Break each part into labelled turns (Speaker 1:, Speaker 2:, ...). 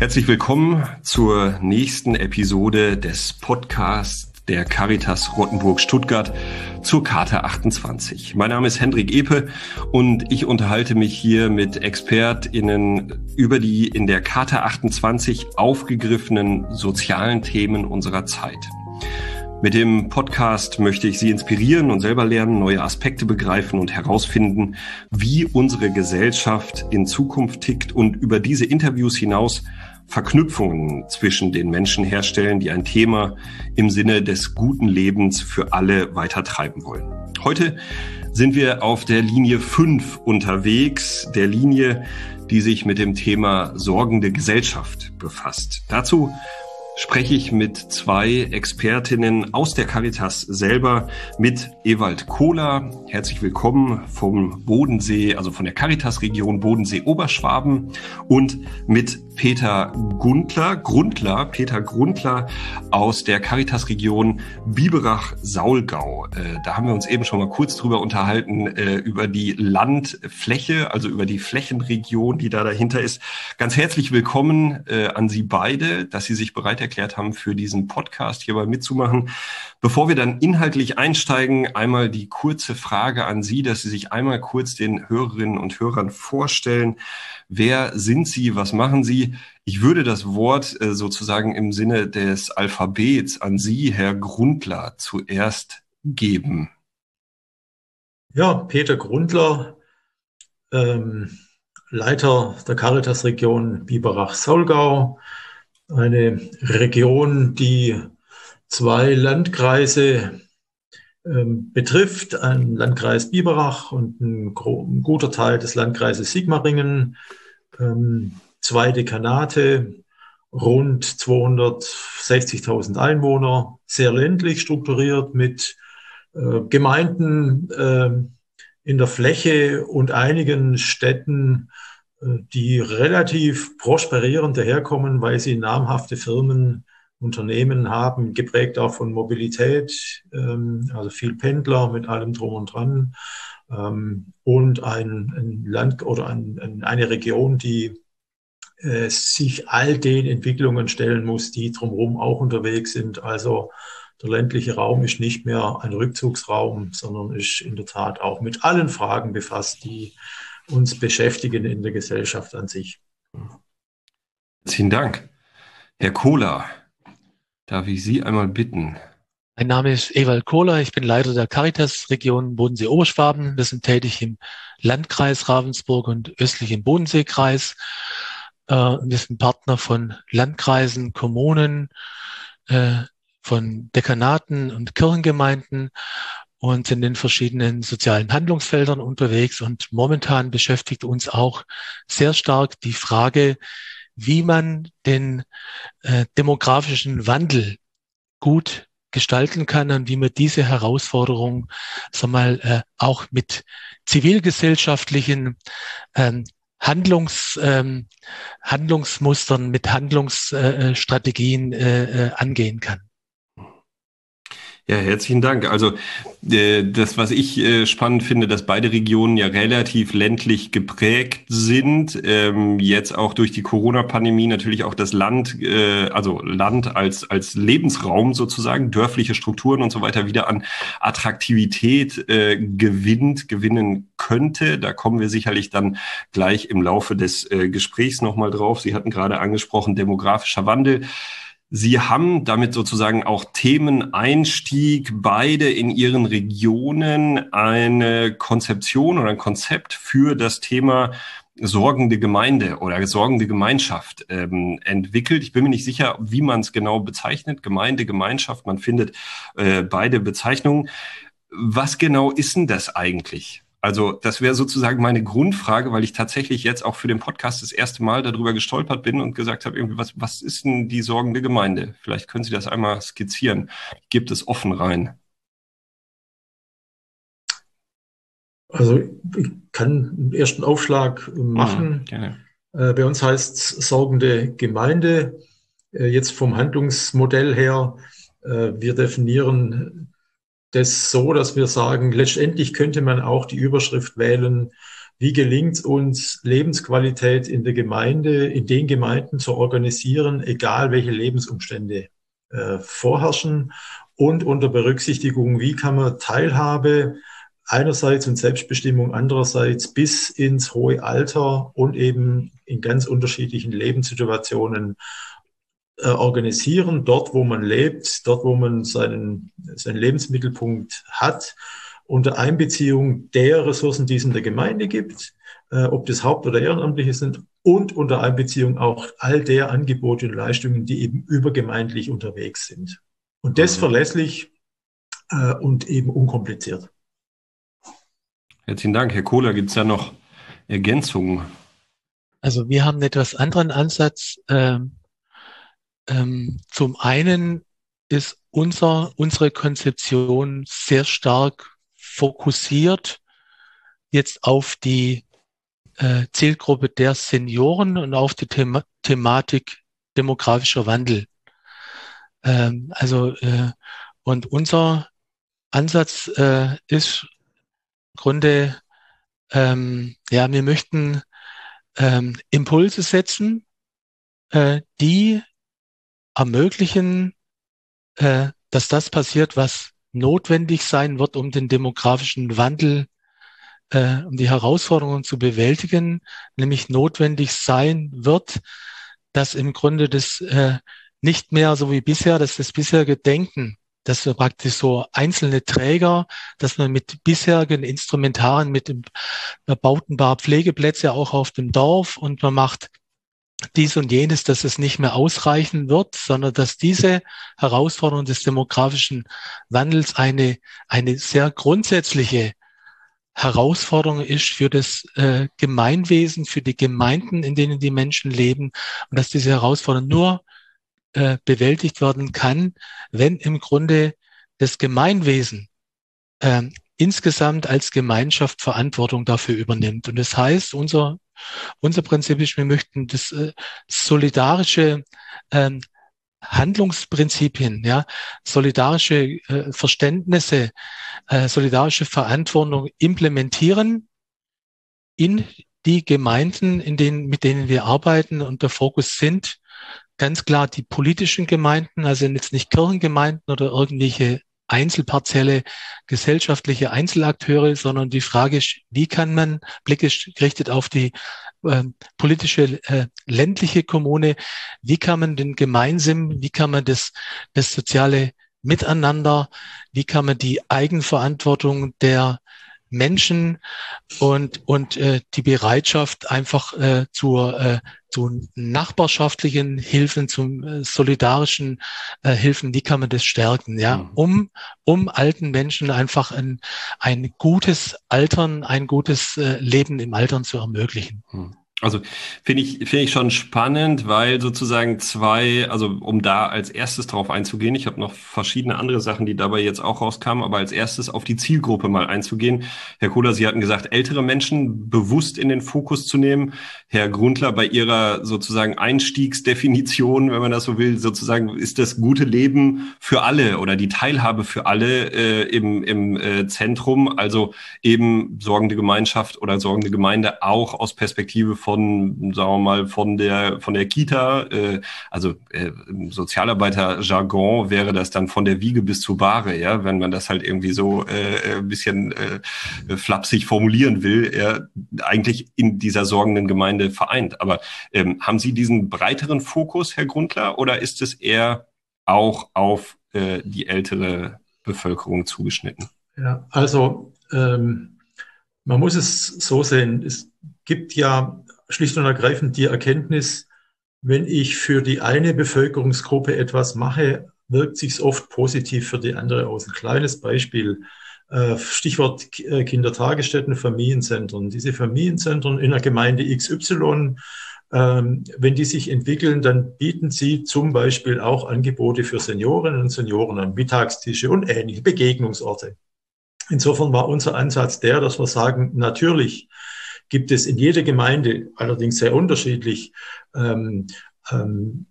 Speaker 1: Herzlich willkommen zur nächsten Episode des Podcasts der Caritas Rottenburg Stuttgart zur Karte 28. Mein Name ist Hendrik Epe und ich unterhalte mich hier mit ExpertInnen über die in der Karte 28 aufgegriffenen sozialen Themen unserer Zeit. Mit dem Podcast möchte ich Sie inspirieren und selber lernen, neue Aspekte begreifen und herausfinden, wie unsere Gesellschaft in Zukunft tickt und über diese Interviews hinaus Verknüpfungen zwischen den Menschen herstellen, die ein Thema im Sinne des guten Lebens für alle weitertreiben wollen. Heute sind wir auf der Linie 5 unterwegs, der Linie, die sich mit dem Thema sorgende Gesellschaft befasst. Dazu spreche ich mit zwei Expertinnen aus der Caritas selber, mit Ewald Kohler. Herzlich willkommen vom Bodensee, also von der Caritas-Region Bodensee-Oberschwaben und mit Peter Gundler, Grundler, Peter Grundler aus der Caritas-Region Biberach-Saulgau. Äh, da haben wir uns eben schon mal kurz drüber unterhalten, äh, über die Landfläche, also über die Flächenregion, die da dahinter ist. Ganz herzlich willkommen äh, an Sie beide, dass Sie sich bereit erklärt haben, für diesen Podcast hierbei mitzumachen. Bevor wir dann inhaltlich einsteigen, einmal die kurze Frage an Sie, dass Sie sich einmal kurz den Hörerinnen und Hörern vorstellen. Wer sind Sie? Was machen Sie? Ich würde das Wort äh, sozusagen im Sinne des Alphabets an Sie, Herr Grundler, zuerst geben.
Speaker 2: Ja, Peter Grundler, ähm, Leiter der Caritas-Region Biberach-Solgau, eine Region, die zwei Landkreise ähm, betrifft, ein Landkreis Biberach und ein, ein, guter Teil des Landkreises Sigmaringen ähm, zwei Dekanate, rund 260.000 Einwohner, sehr ländlich strukturiert mit äh, Gemeinden äh, in der Fläche und einigen Städten, äh, die relativ prosperierend daherkommen, weil sie namhafte Firmen, Unternehmen haben, geprägt auch von Mobilität, ähm, also viel Pendler mit allem drum und dran ähm, und ein, ein, Land oder ein, eine Region, die äh, sich all den Entwicklungen stellen muss, die drumherum auch unterwegs sind. Also der ländliche Raum ist nicht mehr ein Rückzugsraum, sondern ist in der Tat auch mit allen Fragen befasst, die uns beschäftigen in der Gesellschaft an sich.
Speaker 1: Vielen Dank. Herr Kohler, darf ich Sie einmal bitten,
Speaker 3: mein Name ist Ewald Kohler, ich bin Leiter der Caritas-Region Bodensee-Oberschwaben. Wir sind tätig im Landkreis Ravensburg und östlich im Bodenseekreis. Äh, wir sind Partner von Landkreisen, Kommunen, äh, von Dekanaten und Kirchengemeinden und sind in verschiedenen sozialen Handlungsfeldern unterwegs. Und momentan beschäftigt uns auch sehr stark die Frage, wie man den äh, demografischen Wandel gut gestalten kann und wie man diese Herausforderung sag mal, äh, auch mit zivilgesellschaftlichen ähm, Handlungs, ähm, Handlungsmustern, mit Handlungsstrategien äh, äh, angehen kann.
Speaker 1: Ja, herzlichen Dank. Also äh, das, was ich äh, spannend finde, dass beide Regionen ja relativ ländlich geprägt sind. Ähm, jetzt auch durch die Corona-Pandemie natürlich auch das Land, äh, also Land als als Lebensraum sozusagen, dörfliche Strukturen und so weiter wieder an Attraktivität äh, gewinnt, gewinnen könnte. Da kommen wir sicherlich dann gleich im Laufe des äh, Gesprächs nochmal drauf. Sie hatten gerade angesprochen, demografischer Wandel. Sie haben damit sozusagen auch Themeneinstieg beide in Ihren Regionen eine Konzeption oder ein Konzept für das Thema sorgende Gemeinde oder sorgende Gemeinschaft ähm, entwickelt. Ich bin mir nicht sicher, wie man es genau bezeichnet. Gemeinde, Gemeinschaft, man findet äh, beide Bezeichnungen. Was genau ist denn das eigentlich? Also das wäre sozusagen meine Grundfrage, weil ich tatsächlich jetzt auch für den Podcast das erste Mal darüber gestolpert bin und gesagt habe, irgendwie, was, was ist denn die sorgende Gemeinde? Vielleicht können Sie das einmal skizzieren. Gibt es offen rein?
Speaker 2: Also ich kann einen ersten Aufschlag machen. Mhm, äh, bei uns heißt es sorgende Gemeinde. Äh, jetzt vom Handlungsmodell her, äh, wir definieren das so, dass wir sagen, letztendlich könnte man auch die Überschrift wählen, wie gelingt es uns, Lebensqualität in der Gemeinde, in den Gemeinden zu organisieren, egal welche Lebensumstände äh, vorherrschen und unter Berücksichtigung, wie kann man Teilhabe einerseits und Selbstbestimmung andererseits bis ins hohe Alter und eben in ganz unterschiedlichen Lebenssituationen organisieren, dort wo man lebt, dort wo man seinen, seinen Lebensmittelpunkt hat unter Einbeziehung der Ressourcen, die es in der Gemeinde gibt, äh, ob das Haupt- oder Ehrenamtliche sind, und unter Einbeziehung auch all der Angebote und Leistungen, die eben übergemeindlich unterwegs sind. Und das mhm. verlässlich äh, und eben unkompliziert.
Speaker 1: Herzlichen Dank. Herr Kohler, gibt es da noch Ergänzungen?
Speaker 3: Also wir haben einen etwas anderen Ansatz. Ähm, ähm, zum einen ist unser, unsere Konzeption sehr stark fokussiert jetzt auf die äh, Zielgruppe der Senioren und auf die Thema Thematik demografischer Wandel. Ähm, also äh, und unser Ansatz äh, ist im Grunde, ähm, ja, wir möchten ähm, Impulse setzen, äh, die ermöglichen, äh, dass das passiert, was notwendig sein wird, um den demografischen Wandel, äh, um die Herausforderungen zu bewältigen, nämlich notwendig sein wird, dass im Grunde das äh, nicht mehr so wie bisher, dass das bisherige Denken, dass wir praktisch so einzelne Träger, dass man mit bisherigen Instrumentarien, mit dem, man baut ein paar Pflegeplätze auch auf dem Dorf und man macht dies und jenes, dass es nicht mehr ausreichen wird, sondern dass diese Herausforderung des demografischen Wandels eine, eine sehr grundsätzliche Herausforderung ist für das äh, Gemeinwesen, für die Gemeinden, in denen die Menschen leben und dass diese Herausforderung nur äh, bewältigt werden kann, wenn im Grunde das Gemeinwesen äh, insgesamt als Gemeinschaft Verantwortung dafür übernimmt. Und das heißt, unser unser Prinzip ist, wir möchten das äh, solidarische ähm, Handlungsprinzipien, ja, solidarische äh, Verständnisse, äh, solidarische Verantwortung implementieren in die Gemeinden, in denen, mit denen wir arbeiten. Und der Fokus sind ganz klar die politischen Gemeinden, also jetzt nicht Kirchengemeinden oder irgendwelche einzelpartielle gesellschaftliche Einzelakteure, sondern die Frage ist, wie kann man, Blick ist gerichtet auf die äh, politische äh, ländliche Kommune, wie kann man den Gemeinsinn, wie kann man das, das soziale Miteinander, wie kann man die Eigenverantwortung der Menschen und, und äh, die Bereitschaft einfach äh, zur, äh, zu nachbarschaftlichen Hilfen, zum äh, solidarischen äh, Hilfen, wie kann man das stärken, ja, mhm. um, um alten Menschen einfach ein, ein gutes Altern, ein gutes äh, Leben im Altern zu ermöglichen.
Speaker 1: Mhm. Also finde ich, finde ich schon spannend, weil sozusagen zwei, also um da als erstes drauf einzugehen, ich habe noch verschiedene andere Sachen, die dabei jetzt auch rauskamen, aber als erstes auf die Zielgruppe mal einzugehen. Herr Kohler, Sie hatten gesagt, ältere Menschen bewusst in den Fokus zu nehmen. Herr Grundler, bei Ihrer sozusagen Einstiegsdefinition, wenn man das so will, sozusagen ist das gute Leben für alle oder die Teilhabe für alle äh, im, im äh, Zentrum, also eben sorgende Gemeinschaft oder sorgende Gemeinde auch aus Perspektive von von, sagen wir mal, von der von der Kita, äh, also äh, im Sozialarbeiter-Jargon wäre das dann von der Wiege bis zur Bahre, ja, wenn man das halt irgendwie so äh, ein bisschen äh, flapsig formulieren will, ja, eigentlich in dieser sorgenden Gemeinde vereint. Aber ähm, haben Sie diesen breiteren Fokus, Herr Grundler, oder ist es eher auch auf äh, die ältere Bevölkerung zugeschnitten?
Speaker 2: Ja, also ähm, man muss es so sehen. Es gibt ja schlicht und ergreifend die Erkenntnis, wenn ich für die eine Bevölkerungsgruppe etwas mache, wirkt sich oft positiv für die andere aus. Ein kleines Beispiel, äh, Stichwort äh, Kindertagesstätten, Familienzentren. Diese Familienzentren in der Gemeinde XY, ähm, wenn die sich entwickeln, dann bieten sie zum Beispiel auch Angebote für Seniorinnen und Senioren an, Mittagstische und ähnliche Begegnungsorte. Insofern war unser Ansatz der, dass wir sagen, natürlich gibt es in jeder Gemeinde, allerdings sehr unterschiedlich, ähm, ähm,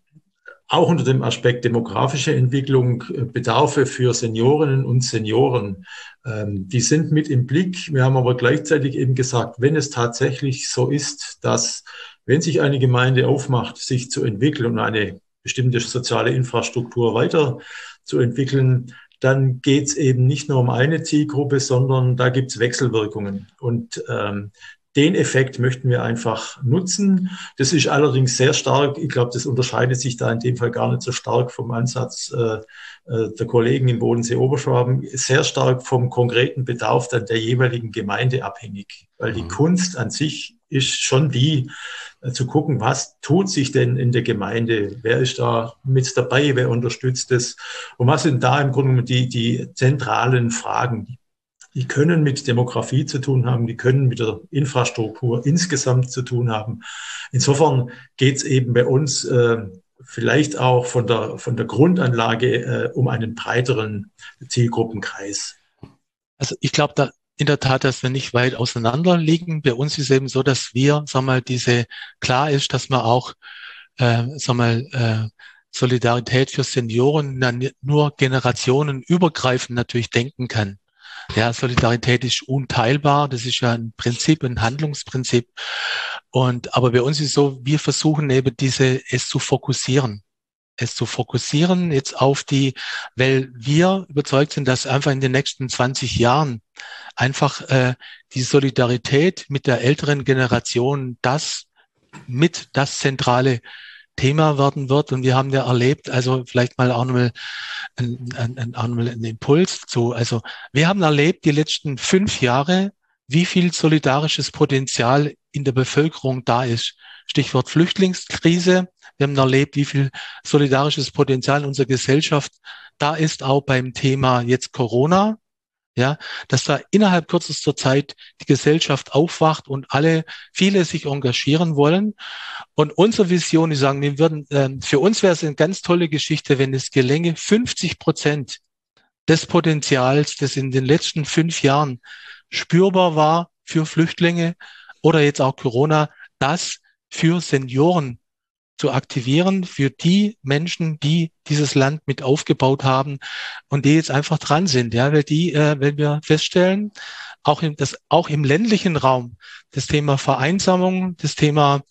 Speaker 2: auch unter dem Aspekt demografische Entwicklung, äh, Bedarfe für Seniorinnen und Senioren, ähm, die sind mit im Blick. Wir haben aber gleichzeitig eben gesagt, wenn es tatsächlich so ist, dass wenn sich eine Gemeinde aufmacht, sich zu entwickeln und eine bestimmte soziale Infrastruktur weiterzuentwickeln, dann geht es eben nicht nur um eine Zielgruppe, sondern da gibt es Wechselwirkungen. Und ähm, den Effekt möchten wir einfach nutzen. Das ist allerdings sehr stark, ich glaube, das unterscheidet sich da in dem Fall gar nicht so stark vom Ansatz äh, äh, der Kollegen im Bodensee Oberschwaben, sehr stark vom konkreten Bedarf dann der jeweiligen Gemeinde abhängig. Weil die mhm. Kunst an sich ist schon die, äh, zu gucken, was tut sich denn in der Gemeinde? Wer ist da mit dabei? Wer unterstützt es? Und was sind da im Grunde die, die zentralen Fragen, die können mit Demografie zu tun haben, die können mit der Infrastruktur insgesamt zu tun haben. Insofern geht es eben bei uns äh, vielleicht auch von der, von der Grundanlage äh, um einen breiteren Zielgruppenkreis.
Speaker 3: Also ich glaube da in der Tat, dass wir nicht weit auseinander liegen. Bei uns ist eben so, dass wir, sag mal, diese klar ist, dass man auch, äh, sag mal, äh, Solidarität für Senioren nur generationenübergreifend natürlich denken kann. Ja, Solidarität ist unteilbar. Das ist ja ein Prinzip, ein Handlungsprinzip. Und, aber bei uns ist so, wir versuchen eben diese, es zu fokussieren. Es zu fokussieren jetzt auf die, weil wir überzeugt sind, dass einfach in den nächsten 20 Jahren einfach äh, die Solidarität mit der älteren Generation das mit das zentrale Thema werden wird. Und wir haben ja erlebt, also vielleicht mal auch nochmal einen, einen, einen Impuls zu. Also wir haben erlebt die letzten fünf Jahre, wie viel solidarisches Potenzial in der Bevölkerung da ist. Stichwort Flüchtlingskrise. Wir haben erlebt, wie viel solidarisches Potenzial in unserer Gesellschaft da ist, auch beim Thema jetzt Corona ja, dass da innerhalb kürzester Zeit die Gesellschaft aufwacht und alle, viele sich engagieren wollen. Und unsere Vision, ich sagen, wir würden, äh, für uns wäre es eine ganz tolle Geschichte, wenn es gelänge, 50 Prozent des Potenzials, das in den letzten fünf Jahren spürbar war für Flüchtlinge oder jetzt auch Corona, das für Senioren zu aktivieren für die Menschen, die dieses Land mit aufgebaut haben und die jetzt einfach dran sind. Ja, weil die, äh, wenn wir feststellen, auch im, das, auch im ländlichen Raum, das Thema Vereinsamung, das Thema,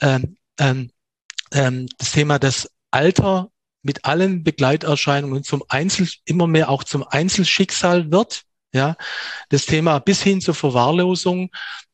Speaker 3: ähm, ähm, ähm, das Thema das Alter mit allen Begleiterscheinungen zum Einzel, immer mehr auch zum Einzelschicksal wird. Ja, das Thema bis hin zur Verwahrlosung,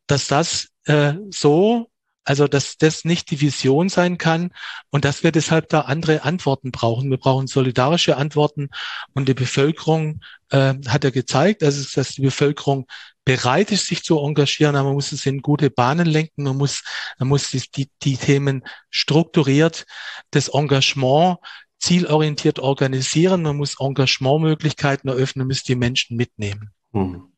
Speaker 3: dass das äh, so also, dass das nicht die Vision sein kann und dass wir deshalb da andere Antworten brauchen. Wir brauchen solidarische Antworten und die Bevölkerung äh, hat ja gezeigt, also, dass die Bevölkerung bereit ist, sich zu engagieren, aber man muss es in gute Bahnen lenken, man muss, man muss die, die, Themen strukturiert, das Engagement zielorientiert organisieren, man muss Engagementmöglichkeiten eröffnen, man muss die Menschen mitnehmen. Hm.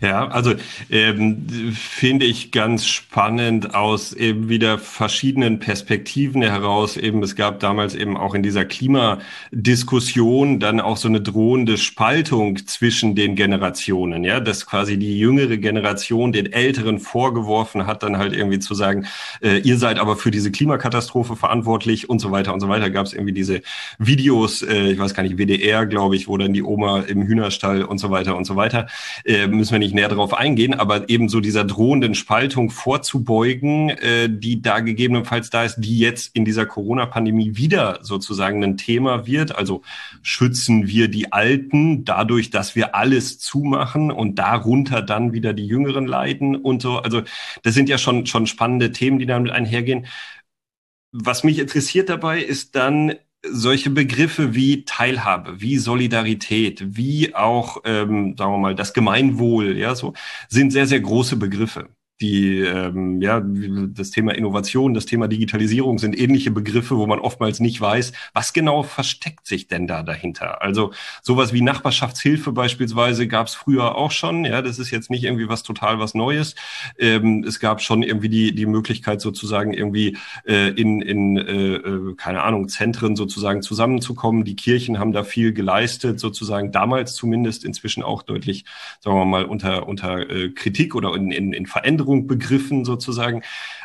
Speaker 1: Ja, also ähm, finde ich ganz spannend aus eben wieder verschiedenen Perspektiven heraus. Eben es gab damals eben auch in dieser Klimadiskussion dann auch so eine drohende Spaltung zwischen den Generationen. Ja, dass quasi die jüngere Generation den Älteren vorgeworfen hat, dann halt irgendwie zu sagen, äh, ihr seid aber für diese Klimakatastrophe verantwortlich und so weiter und so weiter. Gab es irgendwie diese Videos, äh, ich weiß gar nicht, WDR, glaube ich, wo dann die Oma im Hühnerstall und so weiter und so weiter. Äh, müssen wir nicht näher darauf eingehen, aber eben so dieser drohenden Spaltung vorzubeugen, äh, die da gegebenenfalls da ist, die jetzt in dieser Corona-Pandemie wieder sozusagen ein Thema wird. Also schützen wir die Alten dadurch, dass wir alles zumachen und darunter dann wieder die Jüngeren leiden und so. Also das sind ja schon, schon spannende Themen, die damit einhergehen. Was mich interessiert dabei ist dann, solche Begriffe wie Teilhabe, wie Solidarität, wie auch, ähm, sagen wir mal, das Gemeinwohl, ja, so sind sehr, sehr große Begriffe die ähm, ja das Thema Innovation, das Thema Digitalisierung sind ähnliche Begriffe, wo man oftmals nicht weiß, was genau versteckt sich denn da dahinter. Also sowas wie Nachbarschaftshilfe beispielsweise gab es früher auch schon. Ja, das ist jetzt nicht irgendwie was total was Neues. Ähm, es gab schon irgendwie die die Möglichkeit sozusagen irgendwie äh, in in äh, äh, keine Ahnung Zentren sozusagen zusammenzukommen. Die Kirchen haben da viel geleistet, sozusagen damals zumindest, inzwischen auch deutlich, sagen wir mal unter unter äh, Kritik oder in, in, in Veränderung begriffen sozusagen.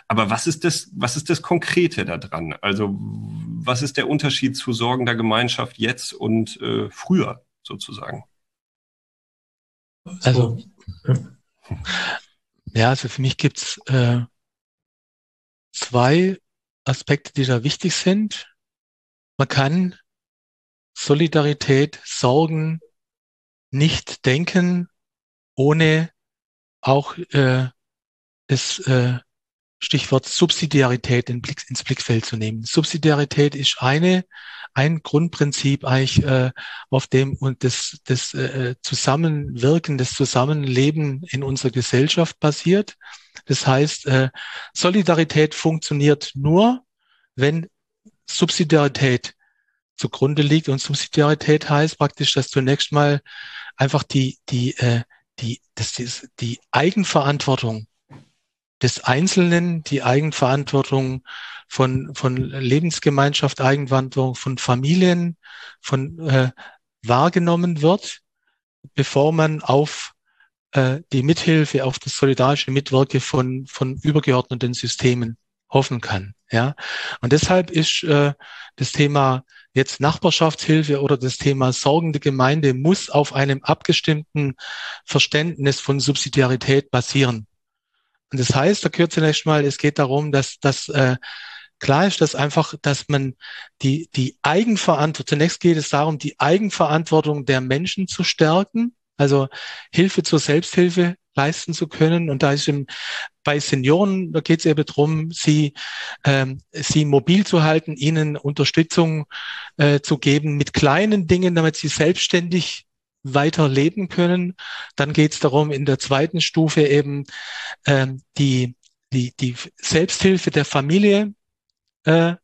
Speaker 1: Aber was ist das, was ist das Konkrete daran? Also was ist der Unterschied zu sorgender Gemeinschaft jetzt und äh, früher sozusagen?
Speaker 3: Also, ja, also für mich gibt's äh, zwei Aspekte, die da wichtig sind. Man kann Solidarität, Sorgen nicht denken, ohne auch äh, das äh, Stichwort Subsidiarität ins Blickfeld zu nehmen. Subsidiarität ist eine, ein Grundprinzip eigentlich, äh, auf dem und das, das äh, Zusammenwirken, das Zusammenleben in unserer Gesellschaft basiert. Das heißt, äh, Solidarität funktioniert nur, wenn Subsidiarität zugrunde liegt. Und Subsidiarität heißt praktisch, dass zunächst mal einfach die, die, äh, die, das, die Eigenverantwortung des Einzelnen, die Eigenverantwortung von, von Lebensgemeinschaft, Eigenverantwortung von Familien, von äh, wahrgenommen wird, bevor man auf äh, die Mithilfe, auf das solidarische Mitwirke von, von übergeordneten Systemen hoffen kann. Ja, und deshalb ist äh, das Thema jetzt Nachbarschaftshilfe oder das Thema sorgende Gemeinde muss auf einem abgestimmten Verständnis von Subsidiarität basieren. Und das heißt, da gehört zunächst mal, es geht darum, dass, dass äh, klar ist, dass einfach, dass man die, die Eigenverantwortung, zunächst geht es darum, die Eigenverantwortung der Menschen zu stärken, also Hilfe zur Selbsthilfe leisten zu können. Und da ist im, bei Senioren, da geht es eben darum, sie, ähm, sie mobil zu halten, ihnen Unterstützung äh, zu geben mit kleinen Dingen, damit sie selbstständig weiter leben können. Dann geht es darum, in der zweiten Stufe eben ähm, die, die, die Selbsthilfe der Familie äh,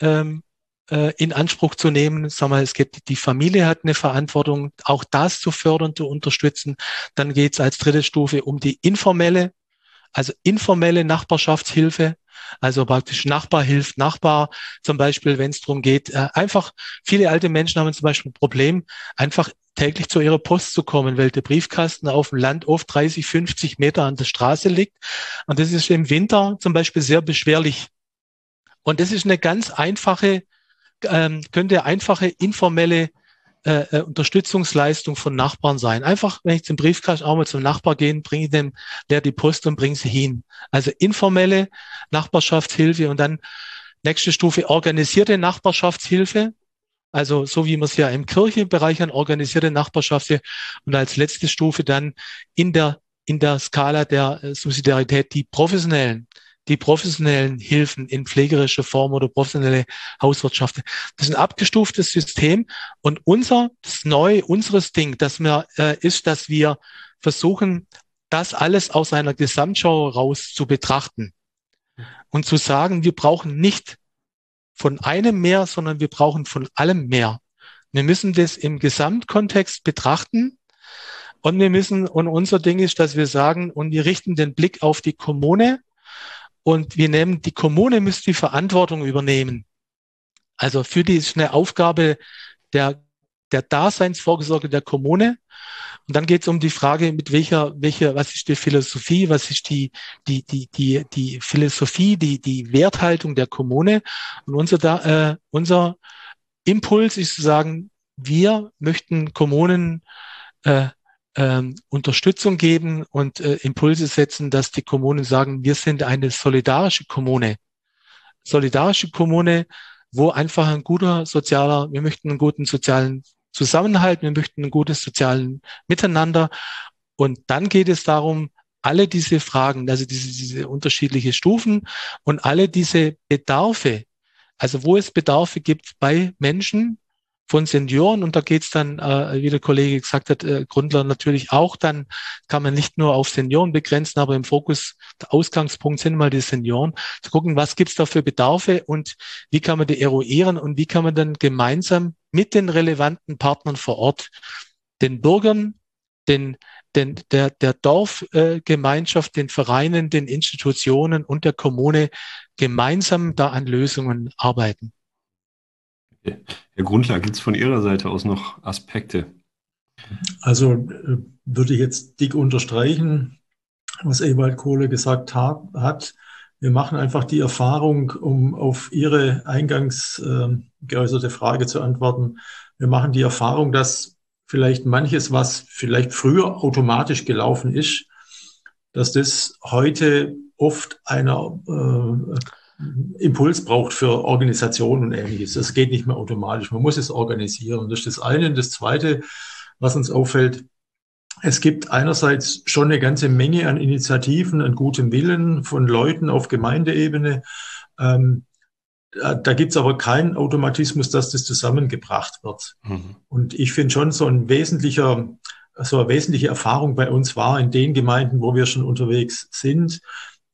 Speaker 3: ähm, äh, in Anspruch zu nehmen. Sag mal, es gibt die Familie hat eine Verantwortung, auch das zu fördern, zu unterstützen. Dann geht es als dritte Stufe um die informelle, also informelle Nachbarschaftshilfe. Also praktisch Nachbar hilft Nachbar, zum Beispiel, wenn es darum geht, äh, einfach, viele alte Menschen haben zum Beispiel ein Problem, einfach täglich zu ihrer Post zu kommen, weil der Briefkasten auf dem Land oft 30, 50 Meter an der Straße liegt. Und das ist im Winter zum Beispiel sehr beschwerlich. Und das ist eine ganz einfache, ähm, könnte einfache informelle äh, äh, Unterstützungsleistung von Nachbarn sein. Einfach, wenn ich zum Briefkasten auch mal zum Nachbar gehen, bringe ich dem der die Post und bringe sie hin. Also informelle Nachbarschaftshilfe und dann nächste Stufe organisierte Nachbarschaftshilfe. Also so wie man es ja im Kirchenbereich an organisierte Nachbarschaftshilfe und als letzte Stufe dann in der in der Skala der äh, Subsidiarität die professionellen die professionellen Hilfen in pflegerischer Form oder professionelle Hauswirtschaft. Das ist ein abgestuftes System und unser, das neue, unseres Ding, das wir, äh, ist, dass wir versuchen, das alles aus einer Gesamtschau raus zu betrachten und zu sagen, wir brauchen nicht von einem mehr, sondern wir brauchen von allem mehr. Wir müssen das im Gesamtkontext betrachten und wir müssen, und unser Ding ist, dass wir sagen, und wir richten den Blick auf die Kommune und wir nehmen, die Kommune müsste die Verantwortung übernehmen. Also für die ist eine Aufgabe der, der Daseinsvorsorge der Kommune. Und dann geht es um die Frage, mit welcher, welcher, was ist die Philosophie, was ist die, die, die, die, die Philosophie, die, die Werthaltung der Kommune. Und unser, äh, unser Impuls ist zu sagen, wir möchten Kommunen äh, ähm, Unterstützung geben und äh, Impulse setzen, dass die Kommunen sagen, wir sind eine solidarische Kommune. Solidarische Kommune, wo einfach ein guter sozialer, wir möchten einen guten sozialen Zusammenhalt, wir möchten ein gutes sozialen Miteinander. Und dann geht es darum, alle diese Fragen, also diese, diese unterschiedliche Stufen und alle diese Bedarfe, also wo es Bedarfe gibt bei Menschen, von Senioren und da geht's dann, äh, wie der Kollege gesagt hat, äh, Grundler natürlich auch, dann kann man nicht nur auf Senioren begrenzen, aber im Fokus, der Ausgangspunkt sind mal die Senioren, zu gucken, was gibt's da für Bedarfe und wie kann man die eruieren und wie kann man dann gemeinsam mit den relevanten Partnern vor Ort den Bürgern, den, den, der, der Dorfgemeinschaft, äh, den Vereinen, den Institutionen und der Kommune gemeinsam da an Lösungen arbeiten.
Speaker 1: Herr Grundler, gibt es von Ihrer Seite aus noch Aspekte?
Speaker 2: Also äh, würde ich jetzt dick unterstreichen, was Ewald Kohle gesagt hat. Wir machen einfach die Erfahrung, um auf Ihre eingangs äh, geäußerte Frage zu antworten. Wir machen die Erfahrung, dass vielleicht manches, was vielleicht früher automatisch gelaufen ist, dass das heute oft einer äh, Impuls braucht für Organisationen und ähnliches. Das geht nicht mehr automatisch. Man muss es organisieren. Das ist das eine. Und das zweite, was uns auffällt, es gibt einerseits schon eine ganze Menge an Initiativen, an gutem Willen von Leuten auf Gemeindeebene. Ähm, da, da gibt es aber keinen Automatismus, dass das zusammengebracht wird. Mhm. Und ich finde schon so ein wesentlicher, so eine wesentliche Erfahrung bei uns war in den Gemeinden, wo wir schon unterwegs sind,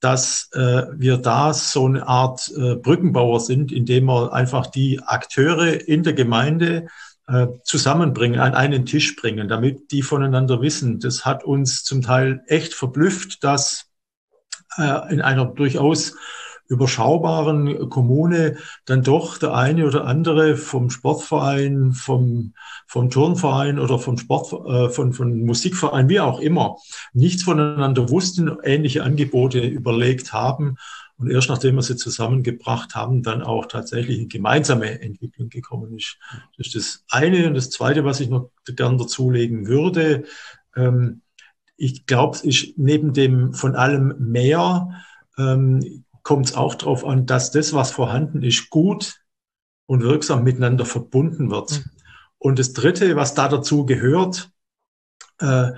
Speaker 2: dass äh, wir da so eine Art äh, Brückenbauer sind, indem wir einfach die Akteure in der Gemeinde äh, zusammenbringen, an einen Tisch bringen, damit die voneinander wissen. Das hat uns zum Teil echt verblüfft, dass äh, in einer durchaus überschaubaren Kommune dann doch der eine oder andere vom Sportverein, vom, vom Turnverein oder vom Sport, äh, von, von Musikverein, wie auch immer, nichts voneinander wussten, ähnliche Angebote überlegt haben und erst nachdem wir sie zusammengebracht haben, dann auch tatsächlich eine gemeinsame Entwicklung gekommen ist. Das ist das eine. Und das zweite, was ich noch gern dazulegen würde, ähm, ich glaube, es ist neben dem von allem mehr, ähm, kommt es auch darauf an, dass das, was vorhanden ist, gut und wirksam miteinander verbunden wird. Mhm. Und das Dritte, was da dazu gehört, äh,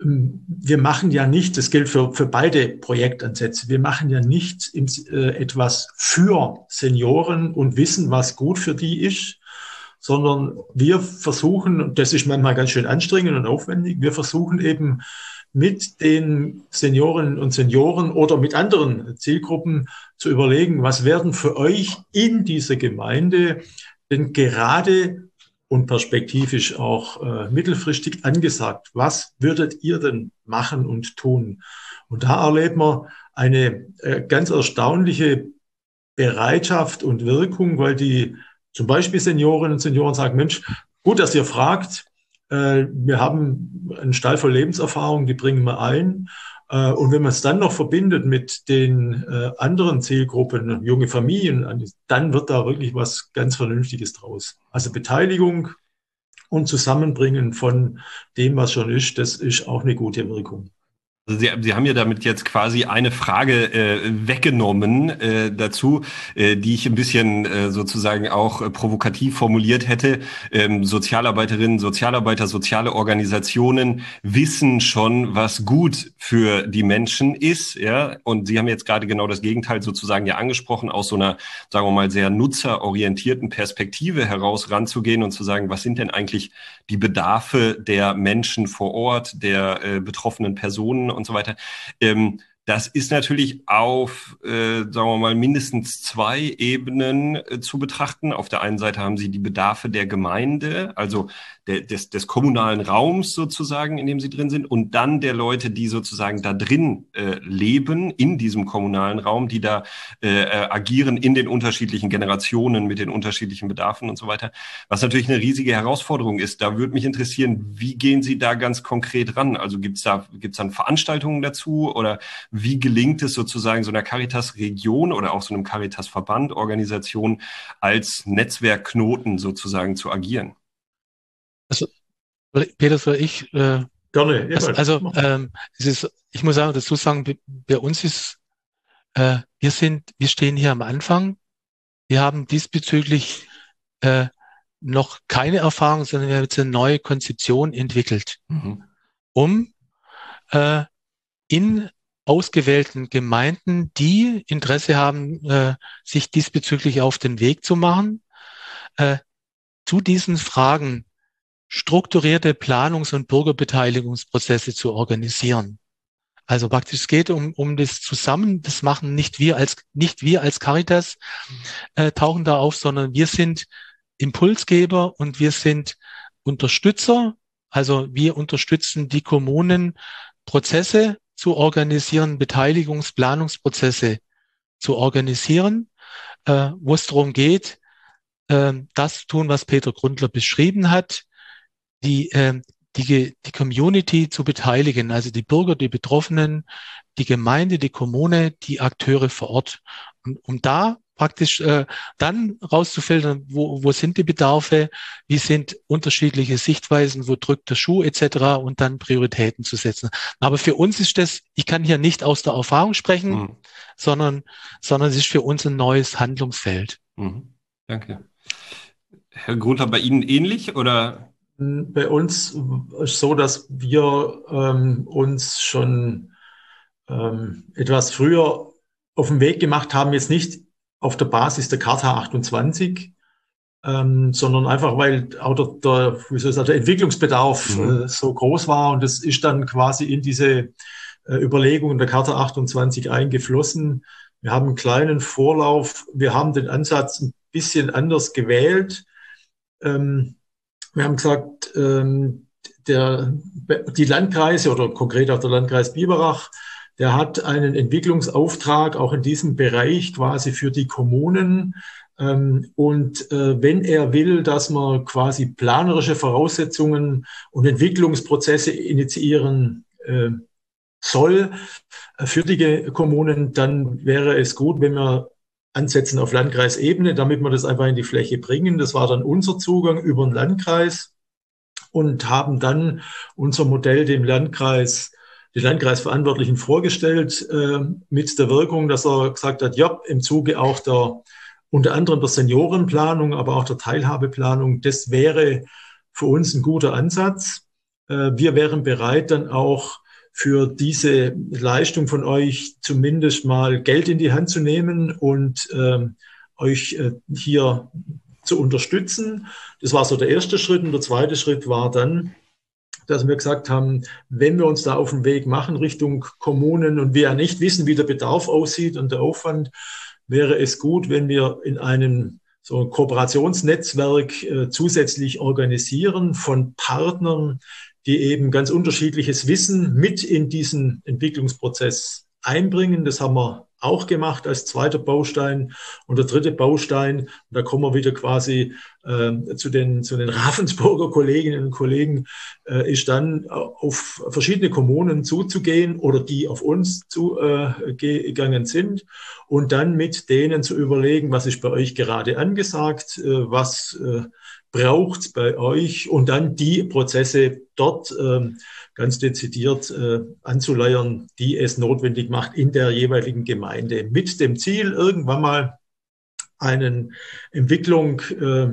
Speaker 2: wir machen ja nicht, das gilt für, für beide Projektansätze, wir machen ja nicht im, äh, etwas für Senioren und wissen, was gut für die ist, sondern wir versuchen, und das ist manchmal ganz schön anstrengend und aufwendig, wir versuchen eben mit den Seniorinnen und Senioren oder mit anderen Zielgruppen zu überlegen, was werden für euch in dieser Gemeinde denn gerade und perspektivisch auch äh, mittelfristig angesagt. Was würdet ihr denn machen und tun? Und da erleben wir eine äh, ganz erstaunliche Bereitschaft und Wirkung, weil die zum Beispiel Seniorinnen und Senioren sagen, Mensch, gut, dass ihr fragt. Äh, wir haben einen Stall voll Lebenserfahrung, die bringen wir ein. Äh, und wenn man es dann noch verbindet mit den äh, anderen Zielgruppen, junge Familien, dann wird da wirklich was ganz Vernünftiges draus. Also Beteiligung und Zusammenbringen von dem, was schon ist, das ist auch eine gute Wirkung.
Speaker 1: Also Sie, Sie haben ja damit jetzt quasi eine Frage äh, weggenommen äh, dazu, äh, die ich ein bisschen äh, sozusagen auch äh, provokativ formuliert hätte. Ähm, Sozialarbeiterinnen, Sozialarbeiter, soziale Organisationen wissen schon, was gut für die Menschen ist, ja. Und Sie haben jetzt gerade genau das Gegenteil sozusagen ja angesprochen, aus so einer, sagen wir mal, sehr nutzerorientierten Perspektive heraus ranzugehen und zu sagen, was sind denn eigentlich die Bedarfe der Menschen vor Ort, der äh, betroffenen Personen und so weiter. Ähm, das ist natürlich auf, äh, sagen wir mal, mindestens zwei Ebenen äh, zu betrachten. Auf der einen Seite haben Sie die Bedarfe der Gemeinde, also der, des, des kommunalen Raums sozusagen, in dem Sie drin sind, und dann der Leute, die sozusagen da drin äh, leben, in diesem kommunalen Raum, die da äh, äh, agieren in den unterschiedlichen Generationen mit den unterschiedlichen Bedarfen und so weiter. Was natürlich eine riesige Herausforderung ist. Da würde mich interessieren, wie gehen Sie da ganz konkret ran? Also gibt's da gibt's dann Veranstaltungen dazu oder wie gelingt es sozusagen so einer Caritas-Region oder auch so einem Caritas-Verband, Organisation als Netzwerkknoten sozusagen zu agieren?
Speaker 3: Also, Peter, soll ich? Äh, Gerne. Also, also ähm, es ist, ich muss sagen, dazu sagen, bei uns ist, äh, wir sind, wir stehen hier am Anfang. Wir haben diesbezüglich äh, noch keine Erfahrung, sondern wir haben jetzt eine neue Konzeption entwickelt, mhm. um äh, in ausgewählten Gemeinden, die Interesse haben, äh, sich diesbezüglich auf den Weg zu machen, äh, zu diesen Fragen strukturierte Planungs- und Bürgerbeteiligungsprozesse zu organisieren. Also praktisch es geht um, um das Zusammen, das machen nicht wir als, nicht wir als Caritas äh, tauchen da auf, sondern wir sind Impulsgeber und wir sind Unterstützer. Also wir unterstützen die Kommunen, Prozesse zu organisieren, Beteiligungsplanungsprozesse zu organisieren, äh, wo es darum geht, äh, das tun, was Peter Grundler beschrieben hat, die, äh, die, die Community zu beteiligen, also die Bürger, die Betroffenen, die Gemeinde, die Kommune, die Akteure vor Ort. Und um da praktisch äh, dann rauszufiltern, wo, wo sind die Bedarfe, wie sind unterschiedliche Sichtweisen, wo drückt der Schuh etc. und dann Prioritäten zu setzen. Aber für uns ist das, ich kann hier nicht aus der Erfahrung sprechen, mhm. sondern, sondern es ist für uns ein neues Handlungsfeld.
Speaker 1: Mhm. Danke. Herr Grunther, bei Ihnen ähnlich oder?
Speaker 2: Bei uns ist so, dass wir ähm, uns schon ähm, etwas früher auf den Weg gemacht haben, jetzt nicht auf der Basis der Charta 28, ähm, sondern einfach, weil auch der, der, wie soll ich sagen, der Entwicklungsbedarf mhm. äh, so groß war und das ist dann quasi in diese äh, Überlegungen der Charta 28 eingeflossen. Wir haben einen kleinen Vorlauf, wir haben den Ansatz ein bisschen anders gewählt. Ähm, wir haben gesagt, ähm, der, die Landkreise oder konkret auch der Landkreis Biberach der hat einen Entwicklungsauftrag auch in diesem Bereich quasi für die Kommunen. Ähm, und äh, wenn er will, dass man quasi planerische Voraussetzungen und Entwicklungsprozesse initiieren äh, soll äh, für die Kommunen, dann wäre es gut, wenn wir ansetzen auf Landkreisebene, damit wir das einfach in die Fläche bringen. Das war dann unser Zugang über den Landkreis und haben dann unser Modell dem Landkreis die Landkreisverantwortlichen vorgestellt, äh, mit der Wirkung, dass er gesagt hat, ja, im Zuge auch der unter anderem der Seniorenplanung, aber auch der Teilhabeplanung, das wäre für uns ein guter Ansatz. Äh, wir wären bereit, dann auch für diese Leistung von euch zumindest mal Geld in die Hand zu nehmen und äh, euch äh, hier zu unterstützen. Das war so der erste Schritt. Und der zweite Schritt war dann, dass wir gesagt haben, wenn wir uns da auf den Weg machen Richtung Kommunen und wir ja nicht wissen, wie der Bedarf aussieht und der Aufwand, wäre es gut, wenn wir in einem so ein Kooperationsnetzwerk äh, zusätzlich organisieren von Partnern, die eben ganz unterschiedliches Wissen mit in diesen Entwicklungsprozess einbringen. Das haben wir auch gemacht als zweiter Baustein. Und der dritte Baustein, da kommen wir wieder quasi äh, zu, den, zu den Ravensburger Kolleginnen und Kollegen, äh, ist dann auf verschiedene Kommunen zuzugehen oder die auf uns zugegangen äh, sind und dann mit denen zu überlegen, was ist bei euch gerade angesagt, äh, was braucht bei euch und dann die Prozesse dort ähm, ganz dezidiert äh, anzuleiern, die es notwendig macht in der jeweiligen Gemeinde mit dem Ziel, irgendwann mal eine Entwicklung äh,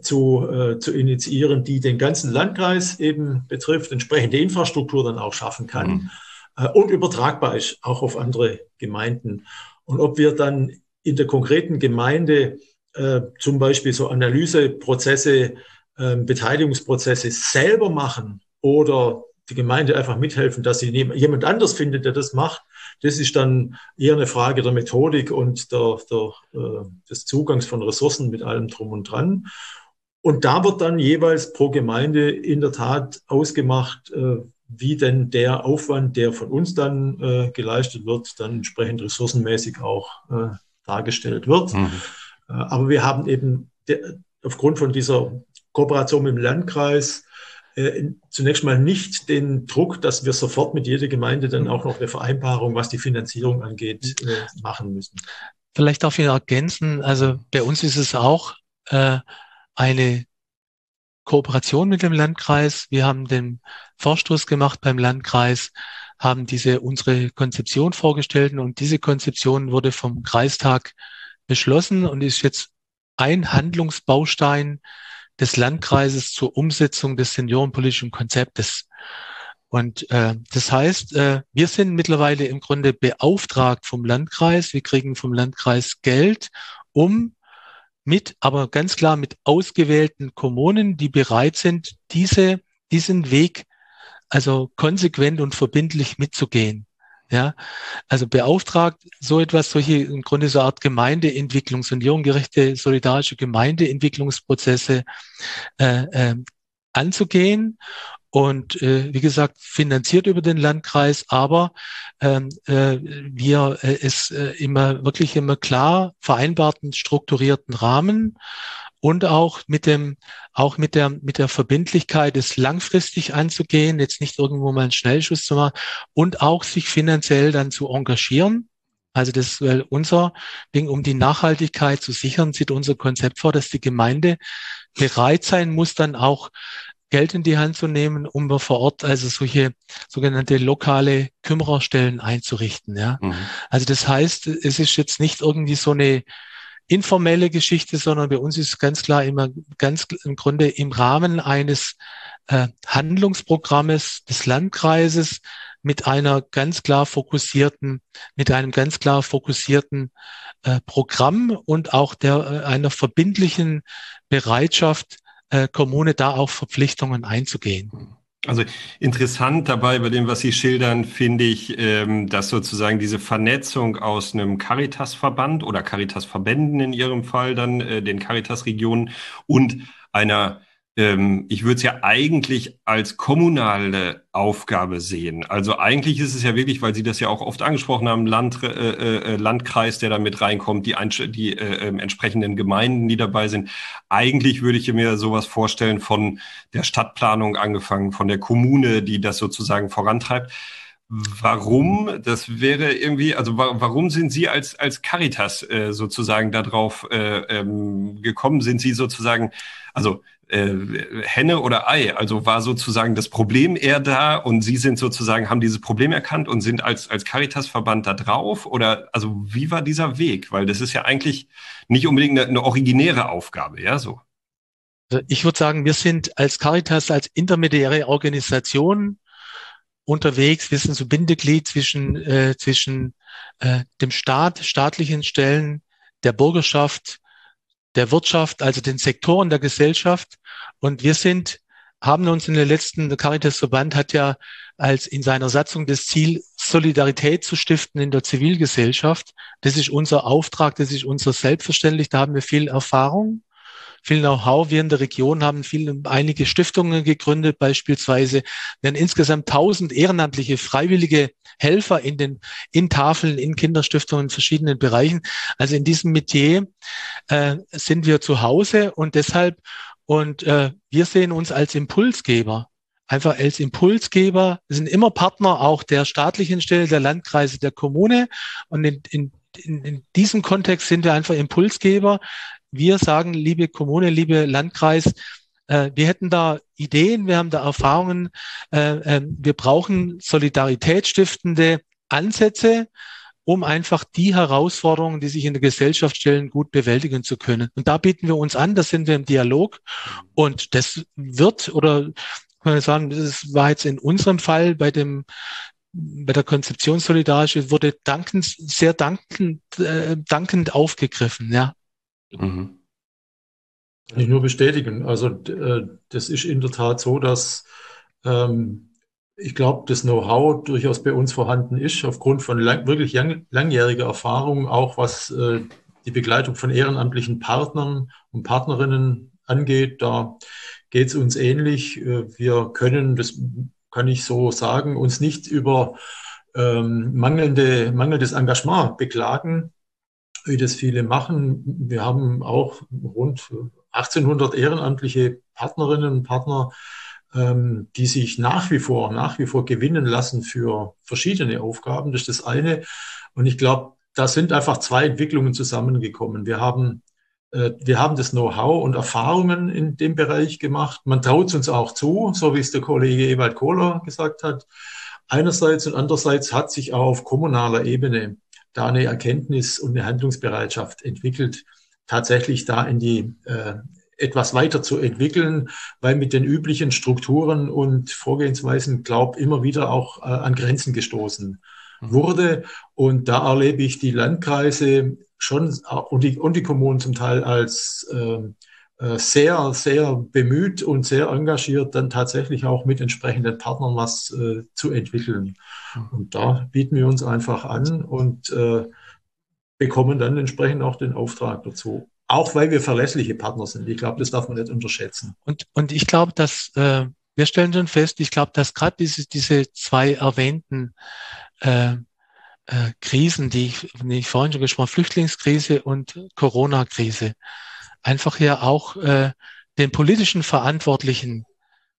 Speaker 2: zu, äh, zu initiieren, die den ganzen Landkreis eben betrifft, entsprechende Infrastruktur dann auch schaffen kann mhm. äh, und übertragbar ist auch auf andere Gemeinden. Und ob wir dann in der konkreten Gemeinde äh, zum Beispiel so Analyseprozesse, äh, Beteiligungsprozesse selber machen oder die Gemeinde einfach mithelfen, dass sie jemand anders findet, der das macht. Das ist dann eher eine Frage der Methodik und der, der, äh, des Zugangs von Ressourcen mit allem drum und dran. Und da wird dann jeweils pro Gemeinde in der Tat ausgemacht, äh, wie denn der Aufwand, der von uns dann äh, geleistet wird, dann entsprechend ressourcenmäßig auch äh, dargestellt wird. Mhm. Äh, aber wir haben eben aufgrund von dieser Kooperation mit dem Landkreis äh, zunächst mal nicht den Druck, dass wir sofort mit jeder Gemeinde dann auch noch eine Vereinbarung, was die Finanzierung angeht, äh, machen müssen.
Speaker 3: Vielleicht darf ich ergänzen, also bei uns ist es auch eine Kooperation mit dem Landkreis. Wir haben den Vorstoß gemacht beim Landkreis, haben diese unsere Konzeption vorgestellt und diese Konzeption wurde vom Kreistag beschlossen und ist jetzt ein Handlungsbaustein des Landkreises zur Umsetzung des seniorenpolitischen Konzeptes. Und äh, das heißt, äh, wir sind mittlerweile im Grunde beauftragt vom Landkreis. Wir kriegen vom Landkreis Geld, um mit, aber ganz klar mit ausgewählten Kommunen, die bereit sind, diese, diesen Weg also konsequent und verbindlich mitzugehen. Ja, also beauftragt so etwas, solche im Grunde so eine Art Gemeindeentwicklung, seniorengerechte, solidarische Gemeindeentwicklungsprozesse äh, äh, anzugehen und äh, wie gesagt finanziert über den Landkreis, aber ähm, äh, wir äh, es äh, immer wirklich immer klar vereinbarten strukturierten Rahmen und auch mit dem, auch mit der, mit der Verbindlichkeit, es langfristig anzugehen, jetzt nicht irgendwo mal einen Schnellschuss zu machen und auch sich finanziell dann zu engagieren. Also das, weil unser Ding, um die Nachhaltigkeit zu sichern, sieht unser Konzept vor, dass die Gemeinde bereit sein muss, dann auch Geld in die Hand zu nehmen, um vor Ort also solche sogenannte lokale Kümmererstellen einzurichten. Ja. Mhm. Also das heißt, es ist jetzt nicht irgendwie so eine informelle Geschichte, sondern bei uns ist ganz klar immer ganz im Grunde im Rahmen eines äh, Handlungsprogrammes des Landkreises mit einer ganz klar fokussierten, mit einem ganz klar fokussierten äh, Programm und auch der äh, einer verbindlichen Bereitschaft, äh, Kommune da auch Verpflichtungen einzugehen.
Speaker 1: Also interessant dabei bei dem, was Sie schildern, finde ich, ähm, dass sozusagen diese Vernetzung aus einem Caritas-Verband oder Caritas-Verbänden in Ihrem Fall dann, äh, den Caritas-Regionen und einer ähm, ich würde es ja eigentlich als kommunale Aufgabe sehen. Also eigentlich ist es ja wirklich, weil Sie das ja auch oft angesprochen haben, Land, äh, äh, Landkreis, der da mit reinkommt, die, die äh, äh, entsprechenden Gemeinden, die dabei sind. Eigentlich würde ich mir sowas vorstellen von der Stadtplanung angefangen, von der Kommune, die das sozusagen vorantreibt. Warum? Das wäre irgendwie, also warum sind Sie als, als Caritas äh, sozusagen darauf äh, ähm, gekommen? Sind Sie sozusagen, also äh, Henne oder Ei? Also war sozusagen das Problem eher da und Sie sind sozusagen, haben dieses Problem erkannt und sind als, als Caritas-Verband da drauf? Oder also wie war dieser Weg? Weil das ist ja eigentlich nicht unbedingt eine, eine originäre Aufgabe, ja, so.
Speaker 3: Also ich würde sagen, wir sind als Caritas, als intermediäre Organisation unterwegs. Wir sind so Bindeglied zwischen, äh, zwischen äh, dem Staat, staatlichen Stellen, der Bürgerschaft, der Wirtschaft, also den Sektoren der Gesellschaft. Und wir sind, haben uns in der letzten, der Caritas-Verband hat ja als in seiner Satzung das Ziel, Solidarität zu stiften in der Zivilgesellschaft. Das ist unser Auftrag, das ist unser Selbstverständlich, da haben wir viel Erfahrung viel Know-how. Wir in der Region haben viel, einige Stiftungen gegründet, beispielsweise. Wir haben insgesamt tausend ehrenamtliche, freiwillige Helfer in den, in Tafeln, in Kinderstiftungen, in verschiedenen Bereichen. Also in diesem Metier äh, sind wir zu Hause und deshalb, und äh, wir sehen uns als Impulsgeber einfach als Impulsgeber. Wir sind immer Partner auch der staatlichen Stelle, der Landkreise, der Kommune. Und in, in, in, in diesem Kontext sind wir einfach Impulsgeber, wir sagen, liebe Kommune, liebe Landkreis, äh, wir hätten da Ideen, wir haben da Erfahrungen, äh, äh, wir brauchen solidaritätsstiftende Ansätze, um einfach die Herausforderungen, die sich in der Gesellschaft stellen, gut bewältigen zu können. Und da bieten wir uns an, da sind wir im Dialog. Und das wird, oder kann man sagen, das war jetzt in unserem Fall bei dem bei der Konzeption Solidarische wurde dankend, sehr dankend, äh, dankend aufgegriffen, ja. Mhm.
Speaker 2: Kann ich nur bestätigen. Also äh, das ist in der Tat so, dass ähm, ich glaube, das Know-how durchaus bei uns vorhanden ist, aufgrund von lang, wirklich lang, langjähriger Erfahrung, auch was äh, die Begleitung von ehrenamtlichen Partnern und Partnerinnen angeht. Da geht es uns ähnlich. Äh, wir können, das kann ich so sagen, uns nicht über ähm, mangelnde, mangelndes Engagement beklagen wie das viele machen. Wir haben auch rund 1800 ehrenamtliche Partnerinnen und Partner, ähm, die sich nach wie vor, nach wie vor gewinnen lassen für verschiedene Aufgaben. Das ist das eine. Und ich glaube, da sind einfach zwei Entwicklungen zusammengekommen. Wir haben äh, wir haben das Know-how und Erfahrungen in dem Bereich gemacht. Man traut es uns auch zu, so wie es der Kollege Ewald Kohler gesagt hat. Einerseits und andererseits hat sich auch auf kommunaler Ebene da eine Erkenntnis und eine Handlungsbereitschaft entwickelt, tatsächlich da in die äh, etwas weiter zu entwickeln, weil mit den üblichen Strukturen und Vorgehensweisen, glaub, immer wieder auch äh, an Grenzen gestoßen mhm. wurde. Und da erlebe ich die Landkreise schon und die, und die Kommunen zum Teil als äh, äh, sehr, sehr bemüht und sehr engagiert, dann tatsächlich auch mit entsprechenden Partnern was äh, zu entwickeln. Mhm. Und da bieten wir uns einfach an und äh, bekommen dann entsprechend auch den Auftrag dazu. Auch weil wir verlässliche Partner sind. Ich glaube, das darf man nicht unterschätzen.
Speaker 3: Und, und ich glaube, dass äh, wir stellen schon fest, ich glaube, dass gerade diese, diese zwei erwähnten äh, äh, Krisen, die ich, die ich vorhin schon gesprochen habe, Flüchtlingskrise und Corona-Krise, einfach ja auch äh, den politischen Verantwortlichen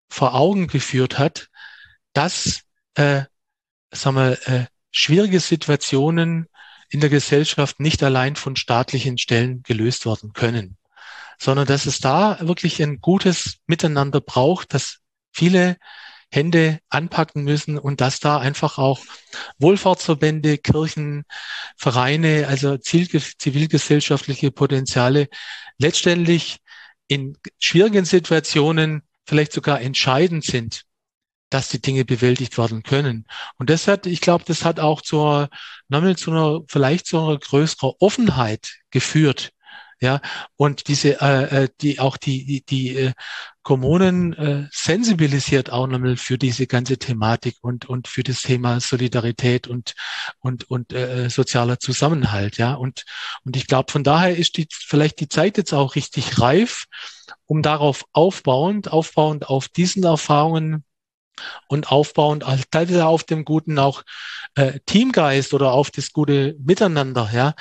Speaker 3: vor Augen geführt hat, dass äh, sagen wir, äh, schwierige Situationen in der Gesellschaft nicht allein von staatlichen Stellen gelöst werden können, sondern dass es da wirklich ein gutes Miteinander braucht, dass viele Hände anpacken müssen und dass da einfach auch Wohlfahrtsverbände, Kirchen, Vereine, also zivilgesellschaftliche Potenziale letztendlich in schwierigen Situationen vielleicht sogar entscheidend sind, dass die Dinge bewältigt werden können. Und das hat, ich glaube, das hat auch zur, nochmal zu einer, vielleicht zu einer größeren Offenheit geführt. Ja, und diese, äh, äh, die auch die, die, die äh, Kommunen äh, sensibilisiert auch nochmal für diese ganze Thematik und, und für das Thema Solidarität und, und, und äh, sozialer Zusammenhalt. Ja, und, und ich glaube, von daher ist die, vielleicht die Zeit jetzt auch richtig reif, um darauf aufbauend, aufbauend auf diesen Erfahrungen und aufbauend teilweise auf dem guten auch äh, Teamgeist oder auf das gute Miteinander, ja,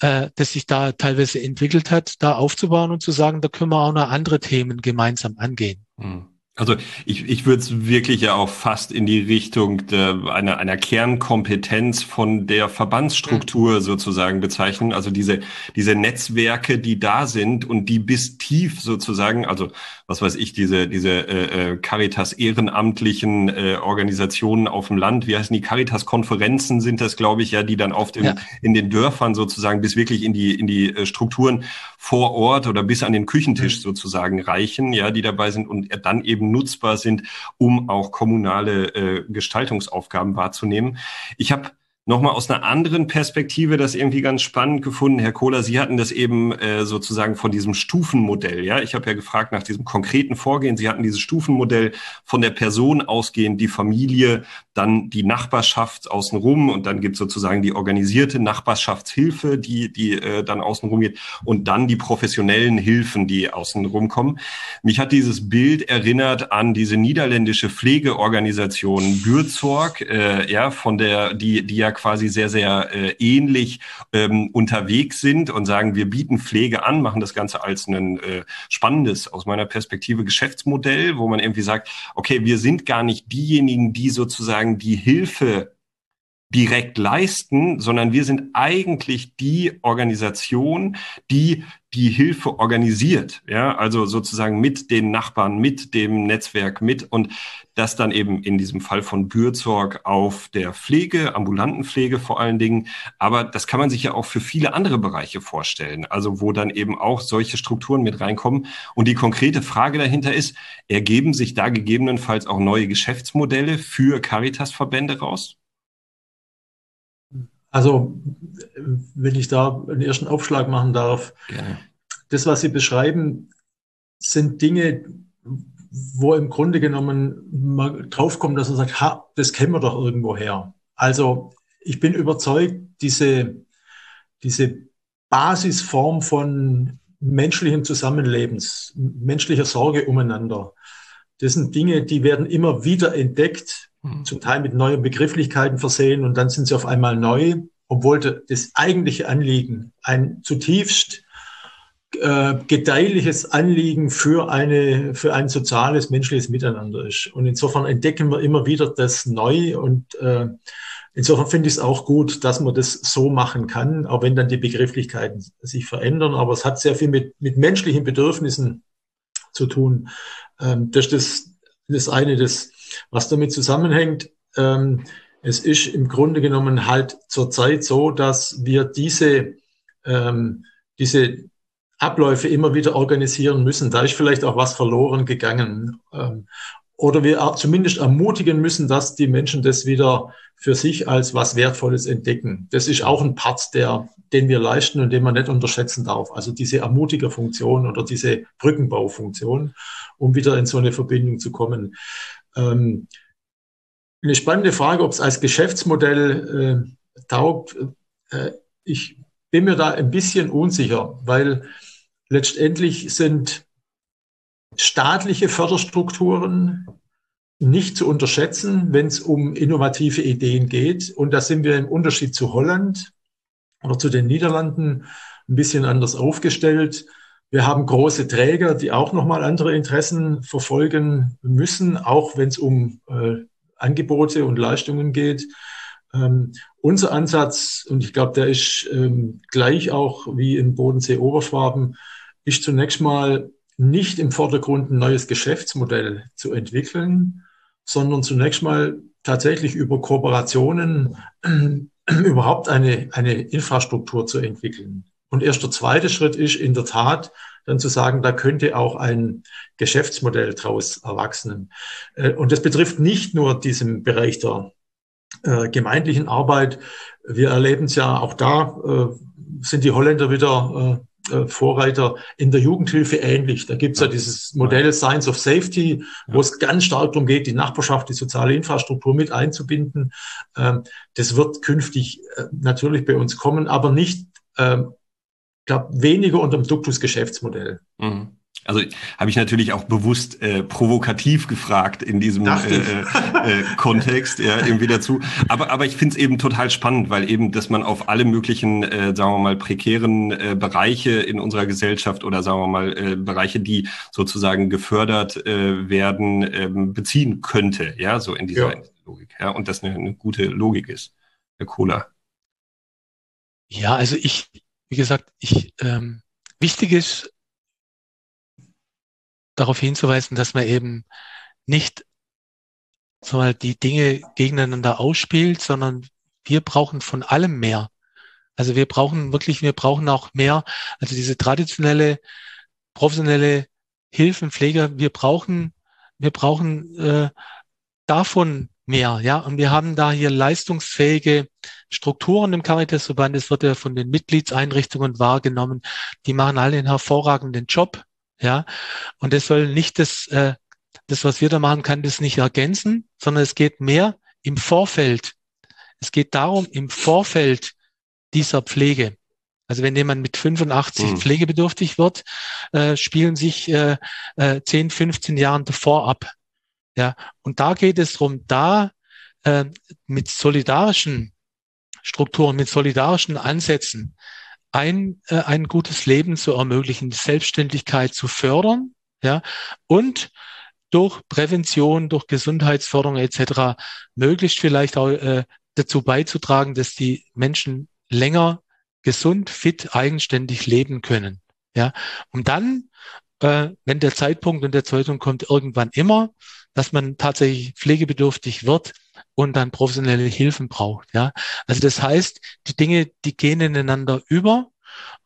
Speaker 3: äh, das sich da teilweise entwickelt hat, da aufzubauen und zu sagen, da können wir auch noch andere Themen gemeinsam angehen.
Speaker 1: Mhm. Also ich, ich würde es wirklich ja auch fast in die Richtung der, einer, einer Kernkompetenz von der Verbandsstruktur mhm. sozusagen bezeichnen. Also diese, diese Netzwerke, die da sind und die bis tief sozusagen, also was weiß ich, diese, diese äh, äh, Caritas ehrenamtlichen äh, Organisationen auf dem Land, wie heißen die Caritas-Konferenzen sind das, glaube ich, ja, die dann auf dem, ja. in den Dörfern sozusagen bis wirklich in die, in die äh, Strukturen vor Ort oder bis an den Küchentisch mhm. sozusagen reichen, ja, die dabei sind und dann eben nutzbar sind, um auch kommunale äh, Gestaltungsaufgaben wahrzunehmen. Ich habe nochmal aus einer anderen Perspektive das irgendwie ganz spannend gefunden. Herr Kohler, Sie hatten das eben äh, sozusagen von diesem Stufenmodell. Ja, ich habe ja gefragt nach diesem konkreten Vorgehen. Sie hatten dieses Stufenmodell von der Person ausgehend, die Familie, dann die Nachbarschaft außenrum und dann gibt es sozusagen die organisierte Nachbarschaftshilfe, die, die äh, dann außenrum geht und dann die professionellen Hilfen, die außenrum kommen. Mich hat dieses Bild erinnert an diese niederländische Pflegeorganisation Bürzorg, äh, ja, von der, die, die ja quasi sehr, sehr äh, ähnlich ähm, unterwegs sind und sagen, wir bieten Pflege an, machen das Ganze als ein äh, spannendes, aus meiner Perspektive, Geschäftsmodell, wo man irgendwie sagt, okay, wir sind gar nicht diejenigen, die sozusagen die Hilfe direkt leisten, sondern wir sind eigentlich die Organisation, die die Hilfe organisiert, ja, also sozusagen mit den Nachbarn, mit dem Netzwerk mit und das dann eben in diesem Fall von Bürzorg auf der Pflege, ambulanten Pflege vor allen Dingen, aber das kann man sich ja auch für viele andere Bereiche vorstellen, also wo dann eben auch solche Strukturen mit reinkommen und die konkrete Frage dahinter ist, ergeben sich da gegebenenfalls auch neue Geschäftsmodelle für Caritas-Verbände raus?
Speaker 2: Also, wenn ich da einen ersten Aufschlag machen darf, Gerne. das, was Sie beschreiben, sind Dinge, wo im Grunde genommen man draufkommt, dass man sagt, ha, das kennen wir doch irgendwo her. Also, ich bin überzeugt, diese, diese Basisform von menschlichen Zusammenlebens, menschlicher Sorge umeinander, das sind Dinge, die werden immer wieder entdeckt Mhm. zum Teil mit neuen Begrifflichkeiten versehen und dann sind sie auf einmal neu, obwohl das eigentliche Anliegen ein zutiefst äh, gedeihliches Anliegen für eine für ein soziales menschliches Miteinander ist. Und insofern entdecken wir immer wieder das neu und äh, insofern finde ich es auch gut, dass man das so machen kann, auch wenn dann die Begrifflichkeiten sich verändern. Aber es hat sehr viel mit mit menschlichen Bedürfnissen zu tun. Ähm, das ist das, das eine, das was damit zusammenhängt, ähm, es ist im Grunde genommen halt zurzeit so, dass wir diese, ähm, diese Abläufe immer wieder organisieren müssen. Da ist vielleicht auch was verloren gegangen. Ähm, oder wir zumindest ermutigen müssen, dass die Menschen das wieder für sich als was Wertvolles entdecken. Das ist auch ein Part, der, den wir leisten und den man nicht unterschätzen darf. Also diese Ermutigerfunktion oder diese Brückenbaufunktion, um wieder in so eine Verbindung zu kommen. Ähm, eine spannende Frage, ob es als Geschäftsmodell äh, taugt. Äh, ich bin mir da ein bisschen unsicher, weil letztendlich sind staatliche Förderstrukturen nicht zu unterschätzen, wenn es um innovative Ideen geht. Und da sind wir im Unterschied zu Holland oder zu den Niederlanden ein bisschen anders aufgestellt. Wir haben große Träger, die auch nochmal andere Interessen verfolgen müssen, auch wenn es um äh, Angebote und Leistungen geht. Ähm, unser Ansatz, und ich glaube, der ist ähm, gleich auch wie in Bodensee-Oberschwaben, ist zunächst mal nicht im Vordergrund ein neues Geschäftsmodell zu entwickeln, sondern zunächst mal tatsächlich über Kooperationen überhaupt eine, eine Infrastruktur zu entwickeln. Und erst der zweite Schritt ist in der Tat dann zu sagen, da könnte auch ein Geschäftsmodell daraus erwachsen. Äh, und das betrifft nicht nur diesen Bereich der äh, gemeindlichen Arbeit. Wir erleben es ja auch da, äh, sind die Holländer wieder äh, äh Vorreiter in der Jugendhilfe ähnlich. Da gibt es ja. dieses Modell Science of Safety, wo es ganz stark darum geht, die Nachbarschaft, die soziale Infrastruktur mit einzubinden. Ähm, das wird künftig äh, natürlich bei uns kommen, aber nicht, ähm, glaube weniger unter dem Duktus Geschäftsmodell.
Speaker 1: Mhm. Also habe ich natürlich auch bewusst äh, provokativ gefragt in diesem äh, äh, Kontext, ja, irgendwie dazu. Aber, aber ich finde es eben total spannend, weil eben, dass man auf alle möglichen, äh, sagen wir mal, prekären äh, Bereiche in unserer Gesellschaft oder sagen wir mal, äh, Bereiche, die sozusagen gefördert äh, werden, äh, beziehen könnte, ja, so in dieser ja. Logik. Ja, und das eine, eine gute Logik ist. Herr Kohler.
Speaker 3: Ja, also ich, wie gesagt, ich ähm, wichtig ist, darauf hinzuweisen, dass man eben nicht so mal die Dinge gegeneinander ausspielt, sondern wir brauchen von allem mehr. Also wir brauchen wirklich, wir brauchen auch mehr, also diese traditionelle, professionelle Hilfenpfleger, wir brauchen, wir brauchen äh, davon mehr, ja. Und wir haben da hier leistungsfähige Strukturen im Caritasverband. Es wird ja von den Mitgliedseinrichtungen wahrgenommen. Die machen alle einen hervorragenden Job. Ja, und das soll nicht das, äh, das, was wir da machen, kann das nicht ergänzen, sondern es geht mehr im Vorfeld. Es geht darum, im Vorfeld dieser Pflege. Also wenn jemand mit 85 mhm. pflegebedürftig wird, äh, spielen sich äh, äh, 10, 15 Jahren davor ab. Ja, und da geht es darum, da äh, mit solidarischen Strukturen, mit solidarischen Ansätzen ein, äh, ein gutes Leben zu ermöglichen, Selbstständigkeit zu fördern, ja, und durch Prävention, durch Gesundheitsförderung etc. möglichst vielleicht auch äh, dazu beizutragen, dass die Menschen länger gesund, fit, eigenständig leben können. Ja, und dann, äh, wenn der Zeitpunkt und der Zeitpunkt kommt, irgendwann immer, dass man tatsächlich pflegebedürftig wird, und dann professionelle Hilfen braucht. Ja, also das heißt, die Dinge, die gehen ineinander über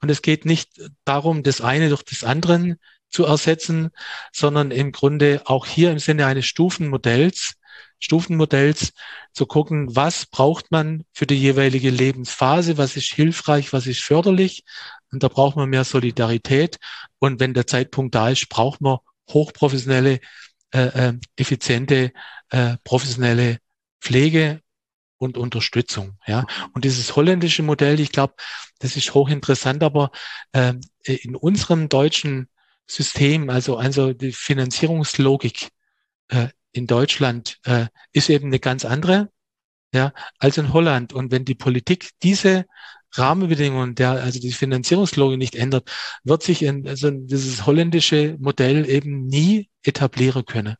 Speaker 3: und es geht nicht darum, das eine durch das andere zu ersetzen, sondern im Grunde auch hier im Sinne eines Stufenmodells, Stufenmodells zu gucken, was braucht man für die jeweilige Lebensphase, was ist hilfreich, was ist förderlich. Und da braucht man mehr Solidarität. Und wenn der Zeitpunkt da ist, braucht man hochprofessionelle, äh, äh, effiziente, äh, professionelle Pflege und Unterstützung. Ja, und dieses holländische Modell, ich glaube, das ist hochinteressant, aber äh, in unserem deutschen System, also also die Finanzierungslogik äh, in Deutschland äh, ist eben eine ganz andere, ja, als in Holland. Und wenn die Politik diese Rahmenbedingungen, der also die Finanzierungslogik nicht ändert, wird sich in, also dieses holländische Modell eben nie etablieren können.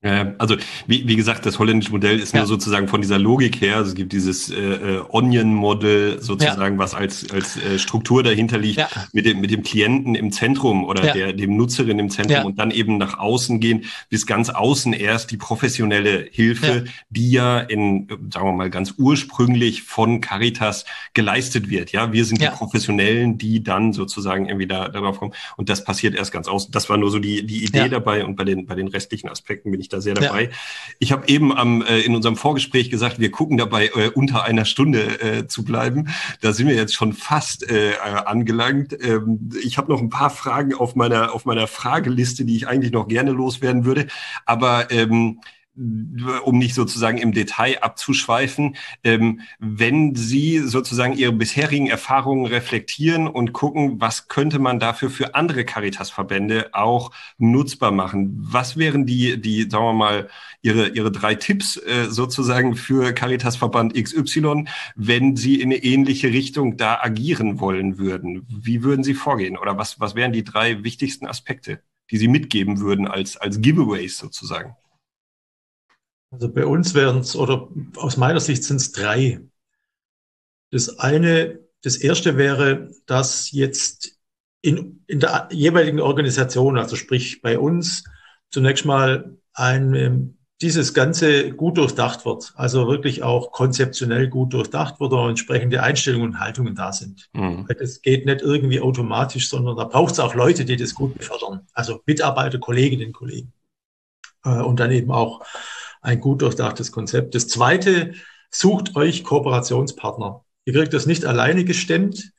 Speaker 1: Ja, also wie, wie gesagt, das holländische Modell ist ja. nur sozusagen von dieser Logik her. Also es gibt dieses äh, äh Onion-Model sozusagen, ja. was als, als äh, Struktur dahinter liegt, ja. mit, dem, mit dem Klienten im Zentrum oder der, dem Nutzerin im Zentrum und dann eben nach außen gehen, bis ganz außen erst die professionelle Hilfe, die ja in, sagen wir mal, ganz ursprünglich von Caritas geleistet wird. Ja, wir sind die Professionellen, die dann sozusagen irgendwie da, darauf kommen. Und das passiert erst ganz außen. Das war nur so die, die Idee dabei und bei den, bei den restlichen Aspekten bin ich ich da sehr dabei. Ja. Ich habe eben am, äh, in unserem Vorgespräch gesagt, wir gucken dabei, äh, unter einer Stunde äh, zu bleiben. Da sind wir jetzt schon fast äh, angelangt. Ähm, ich habe noch ein paar Fragen auf meiner, auf meiner Frageliste, die ich eigentlich noch gerne loswerden würde. Aber ähm, um nicht sozusagen im Detail abzuschweifen, ähm, wenn Sie sozusagen Ihre bisherigen Erfahrungen reflektieren und gucken, was könnte man dafür für andere Caritas-Verbände auch nutzbar machen? Was wären die, die, sagen wir mal, Ihre, Ihre drei Tipps äh, sozusagen für Caritas-Verband XY, wenn Sie in eine ähnliche Richtung da agieren wollen würden? Wie würden Sie vorgehen? Oder was, was wären die drei wichtigsten Aspekte, die Sie mitgeben würden als, als Giveaways sozusagen?
Speaker 2: Also bei uns wären es, oder aus meiner Sicht sind es drei. Das eine, das erste wäre, dass jetzt in, in der jeweiligen Organisation, also sprich bei uns, zunächst mal ein, ähm, dieses Ganze gut durchdacht wird, also wirklich auch konzeptionell gut durchdacht wird und entsprechende Einstellungen und Haltungen da sind. Mhm. Das geht nicht irgendwie automatisch, sondern da braucht es auch Leute, die das gut befördern. Also Mitarbeiter, Kolleginnen, Kollegen. Äh, und dann eben auch ein gut durchdachtes Konzept. Das zweite, sucht euch Kooperationspartner. Ihr kriegt das nicht alleine gestemmt.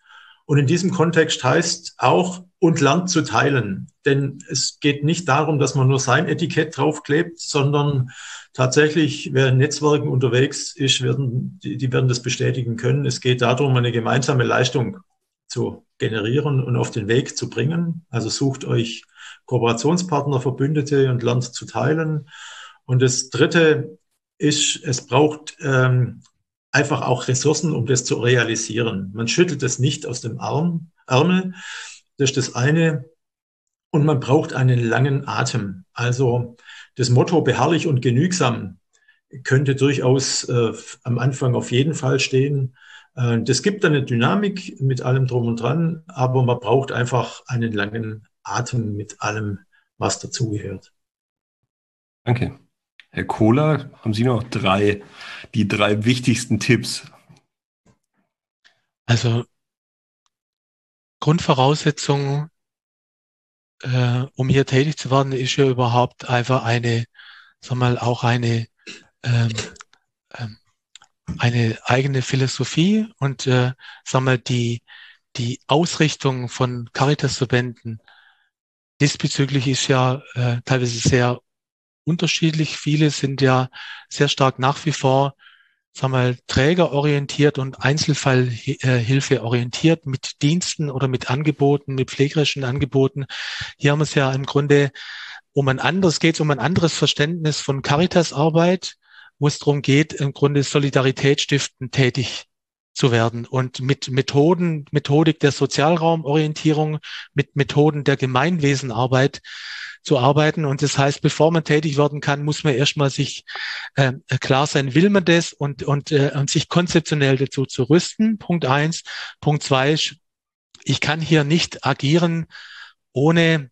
Speaker 2: Und in diesem Kontext heißt auch, und Land zu teilen. Denn es geht nicht darum, dass man nur sein Etikett draufklebt, sondern tatsächlich, wer in Netzwerken unterwegs ist, werden, die, die werden das bestätigen können. Es geht darum, eine gemeinsame Leistung zu generieren und auf den Weg zu bringen. Also sucht euch Kooperationspartner, Verbündete und lernt zu teilen. Und das Dritte ist, es braucht ähm, einfach auch Ressourcen, um das zu realisieren. Man schüttelt es nicht aus dem Arm, Ärmel. Das ist das eine. Und man braucht einen langen Atem. Also das Motto beharrlich und genügsam könnte durchaus äh, am Anfang auf jeden Fall stehen. Äh, das gibt eine Dynamik mit allem drum und dran, aber man braucht einfach einen langen Atem mit allem, was dazugehört.
Speaker 1: Danke. Herr Kohler, haben Sie noch drei, die drei wichtigsten Tipps?
Speaker 3: Also Grundvoraussetzung, äh, um hier tätig zu werden, ist ja überhaupt einfach eine, sag mal, auch eine, ähm, ähm, eine eigene Philosophie und äh, sag mal, die, die Ausrichtung von Caritas-Verbänden diesbezüglich ist ja äh, teilweise sehr unterschiedlich. Viele sind ja sehr stark nach wie vor sagen wir, trägerorientiert und Einzelfallhilfe orientiert mit Diensten oder mit Angeboten, mit pflegerischen Angeboten. Hier haben wir es ja im Grunde um ein anderes, geht es um ein anderes Verständnis von Caritas-Arbeit, wo es darum geht, im Grunde Solidarität stiften tätig zu werden und mit Methoden, Methodik der Sozialraumorientierung, mit Methoden der Gemeinwesenarbeit zu arbeiten. Und das heißt, bevor man tätig werden kann, muss man erstmal sich äh, klar sein, will man das und, und, äh, und sich konzeptionell dazu zu rüsten. Punkt eins. Punkt zwei ist, ich kann hier nicht agieren ohne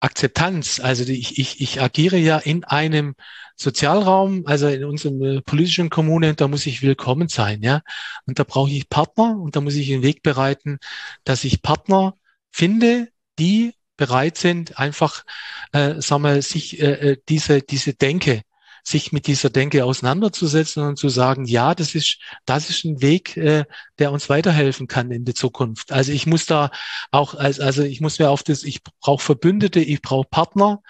Speaker 3: Akzeptanz. Also ich, ich, ich agiere ja in einem Sozialraum, also in unserem äh, politischen Kommune, da muss ich willkommen sein, ja. Und da brauche ich Partner und da muss ich den Weg bereiten, dass ich Partner finde, die bereit sind, einfach, äh, sagen wir, sich äh, äh, diese, diese Denke, sich mit dieser Denke auseinanderzusetzen und zu sagen, ja, das ist, das ist ein Weg, äh, der uns weiterhelfen kann in der Zukunft. Also ich muss da auch, also ich muss mir auf das, ich brauche Verbündete, ich brauche Partner,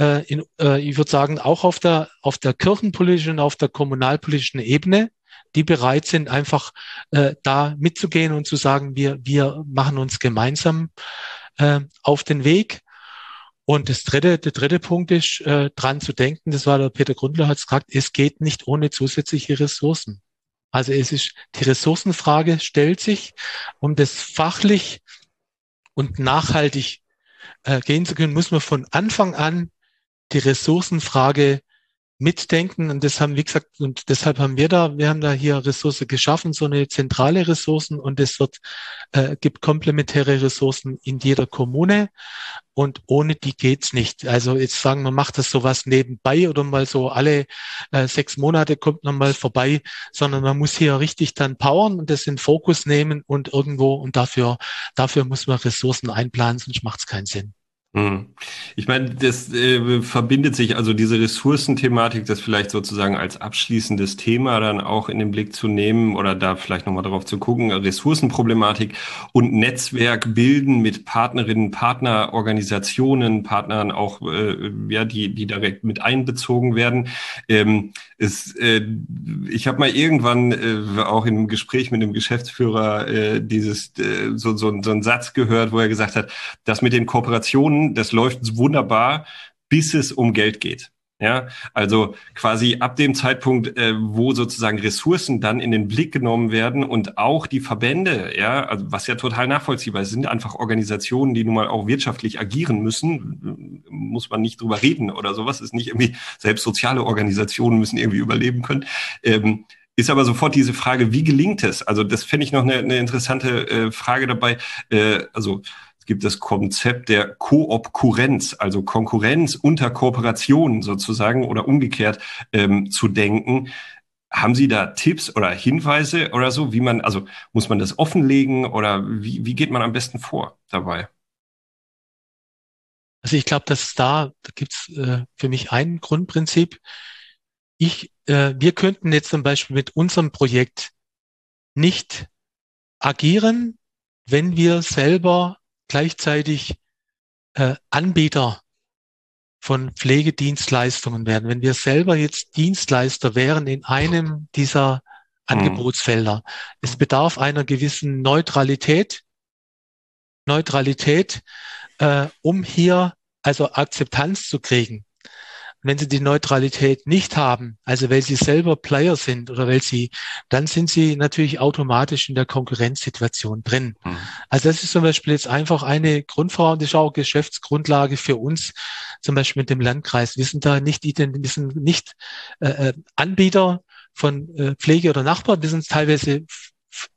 Speaker 3: äh, in, äh, ich würde sagen, auch auf der, auf der kirchenpolitischen, auf der kommunalpolitischen Ebene, die bereit sind, einfach äh, da mitzugehen und zu sagen, wir, wir machen uns gemeinsam äh, auf den Weg. Und das dritte, der dritte Punkt ist, äh, dran zu denken, das war der Peter Grundler hat es gesagt, es geht nicht ohne zusätzliche Ressourcen. Also es ist, die Ressourcenfrage stellt sich, um das fachlich und nachhaltig äh, gehen zu können, muss man von Anfang an die Ressourcenfrage mitdenken. Und das haben, wie gesagt, und deshalb haben wir da, wir haben da hier Ressource geschaffen, so eine zentrale Ressourcen und es wird, äh, gibt komplementäre Ressourcen in jeder Kommune und ohne die geht's nicht. Also jetzt sagen, man macht das sowas nebenbei oder mal so alle äh, sechs Monate kommt man mal vorbei, sondern man muss hier richtig dann powern und das in Fokus nehmen und irgendwo und dafür, dafür muss man Ressourcen einplanen, sonst macht's keinen Sinn.
Speaker 1: Hm. Ich meine, das äh, verbindet sich, also diese Ressourcenthematik, das vielleicht sozusagen als abschließendes Thema dann auch in den Blick zu nehmen oder da vielleicht nochmal darauf zu gucken, Ressourcenproblematik und Netzwerk bilden mit Partnerinnen, Partnerorganisationen, Partnern auch, äh, ja, die, die direkt mit einbezogen werden. Ähm, es, äh, ich habe mal irgendwann äh, auch einem Gespräch mit dem Geschäftsführer äh, dieses äh, so, so, so einen Satz gehört, wo er gesagt hat, dass mit den Kooperationen das läuft wunderbar, bis es um Geld geht. Ja, also quasi ab dem Zeitpunkt, äh, wo sozusagen Ressourcen dann in den Blick genommen werden und auch die Verbände, ja, also was ja total nachvollziehbar ist, sind einfach Organisationen, die nun mal auch wirtschaftlich agieren müssen, muss man nicht drüber reden oder sowas, ist nicht irgendwie, selbst soziale Organisationen müssen irgendwie überleben können. Ähm, ist aber sofort diese Frage, wie gelingt es? Also das fände ich noch eine, eine interessante äh, Frage dabei. Äh, also gibt das Konzept der Koopkurenz, also Konkurrenz unter Kooperation sozusagen oder umgekehrt ähm, zu denken. Haben Sie da Tipps oder Hinweise oder so, wie man, also muss man das offenlegen oder wie, wie geht man am besten vor dabei?
Speaker 3: Also ich glaube, dass da, da gibt's äh, für mich ein Grundprinzip. Ich, äh, wir könnten jetzt zum Beispiel mit unserem Projekt nicht agieren, wenn wir selber gleichzeitig äh, Anbieter von Pflegedienstleistungen werden. Wenn wir selber jetzt Dienstleister wären in einem dieser hm. Angebotsfelder, es bedarf einer gewissen Neutralität, Neutralität, äh, um hier also Akzeptanz zu kriegen wenn sie die Neutralität nicht haben, also weil sie selber Player sind oder weil sie, dann sind sie natürlich automatisch in der Konkurrenzsituation drin. Mhm. Also das ist zum Beispiel jetzt einfach eine Grundfrage, das ist auch Geschäftsgrundlage für uns, zum Beispiel mit dem Landkreis. Wir sind da nicht, wir sind nicht äh, äh, Anbieter von äh, Pflege oder Nachbarn, wir sind teilweise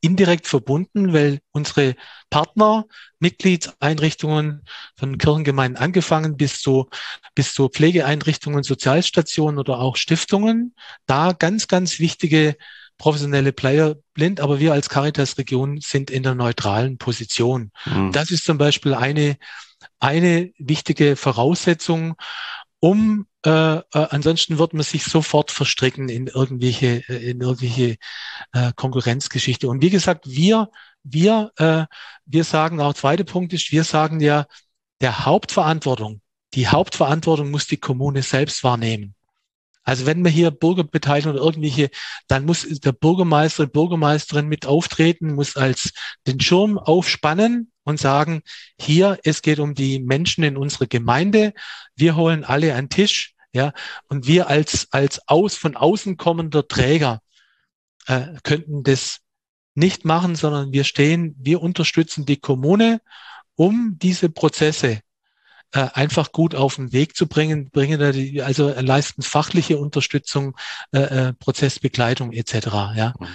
Speaker 3: indirekt verbunden, weil unsere Partner, Mitgliedseinrichtungen von Kirchengemeinden angefangen bis zu, bis zu Pflegeeinrichtungen, Sozialstationen oder auch Stiftungen, da ganz, ganz wichtige professionelle Player blind, aber wir als Caritas-Region sind in der neutralen Position. Mhm. Das ist zum Beispiel eine, eine wichtige Voraussetzung, um äh, äh, ansonsten wird man sich sofort verstricken in irgendwelche äh, in irgendwelche äh, Konkurrenzgeschichte. Und wie gesagt, wir wir äh, wir sagen auch zweiter Punkt ist, wir sagen ja der Hauptverantwortung, die Hauptverantwortung muss die Kommune selbst wahrnehmen. Also wenn wir hier Bürgerbeteiligung oder irgendwelche, dann muss der Bürgermeister, Bürgermeisterin mit auftreten, muss als den Schirm aufspannen und sagen, hier, es geht um die Menschen in unserer Gemeinde. Wir holen alle einen Tisch, ja, und wir als, als aus, von außen kommender Träger, äh, könnten das nicht machen, sondern wir stehen, wir unterstützen die Kommune, um diese Prozesse äh, einfach gut auf den Weg zu bringen, bringen also leisten fachliche Unterstützung, äh, äh, Prozessbegleitung etc. Ja, mhm.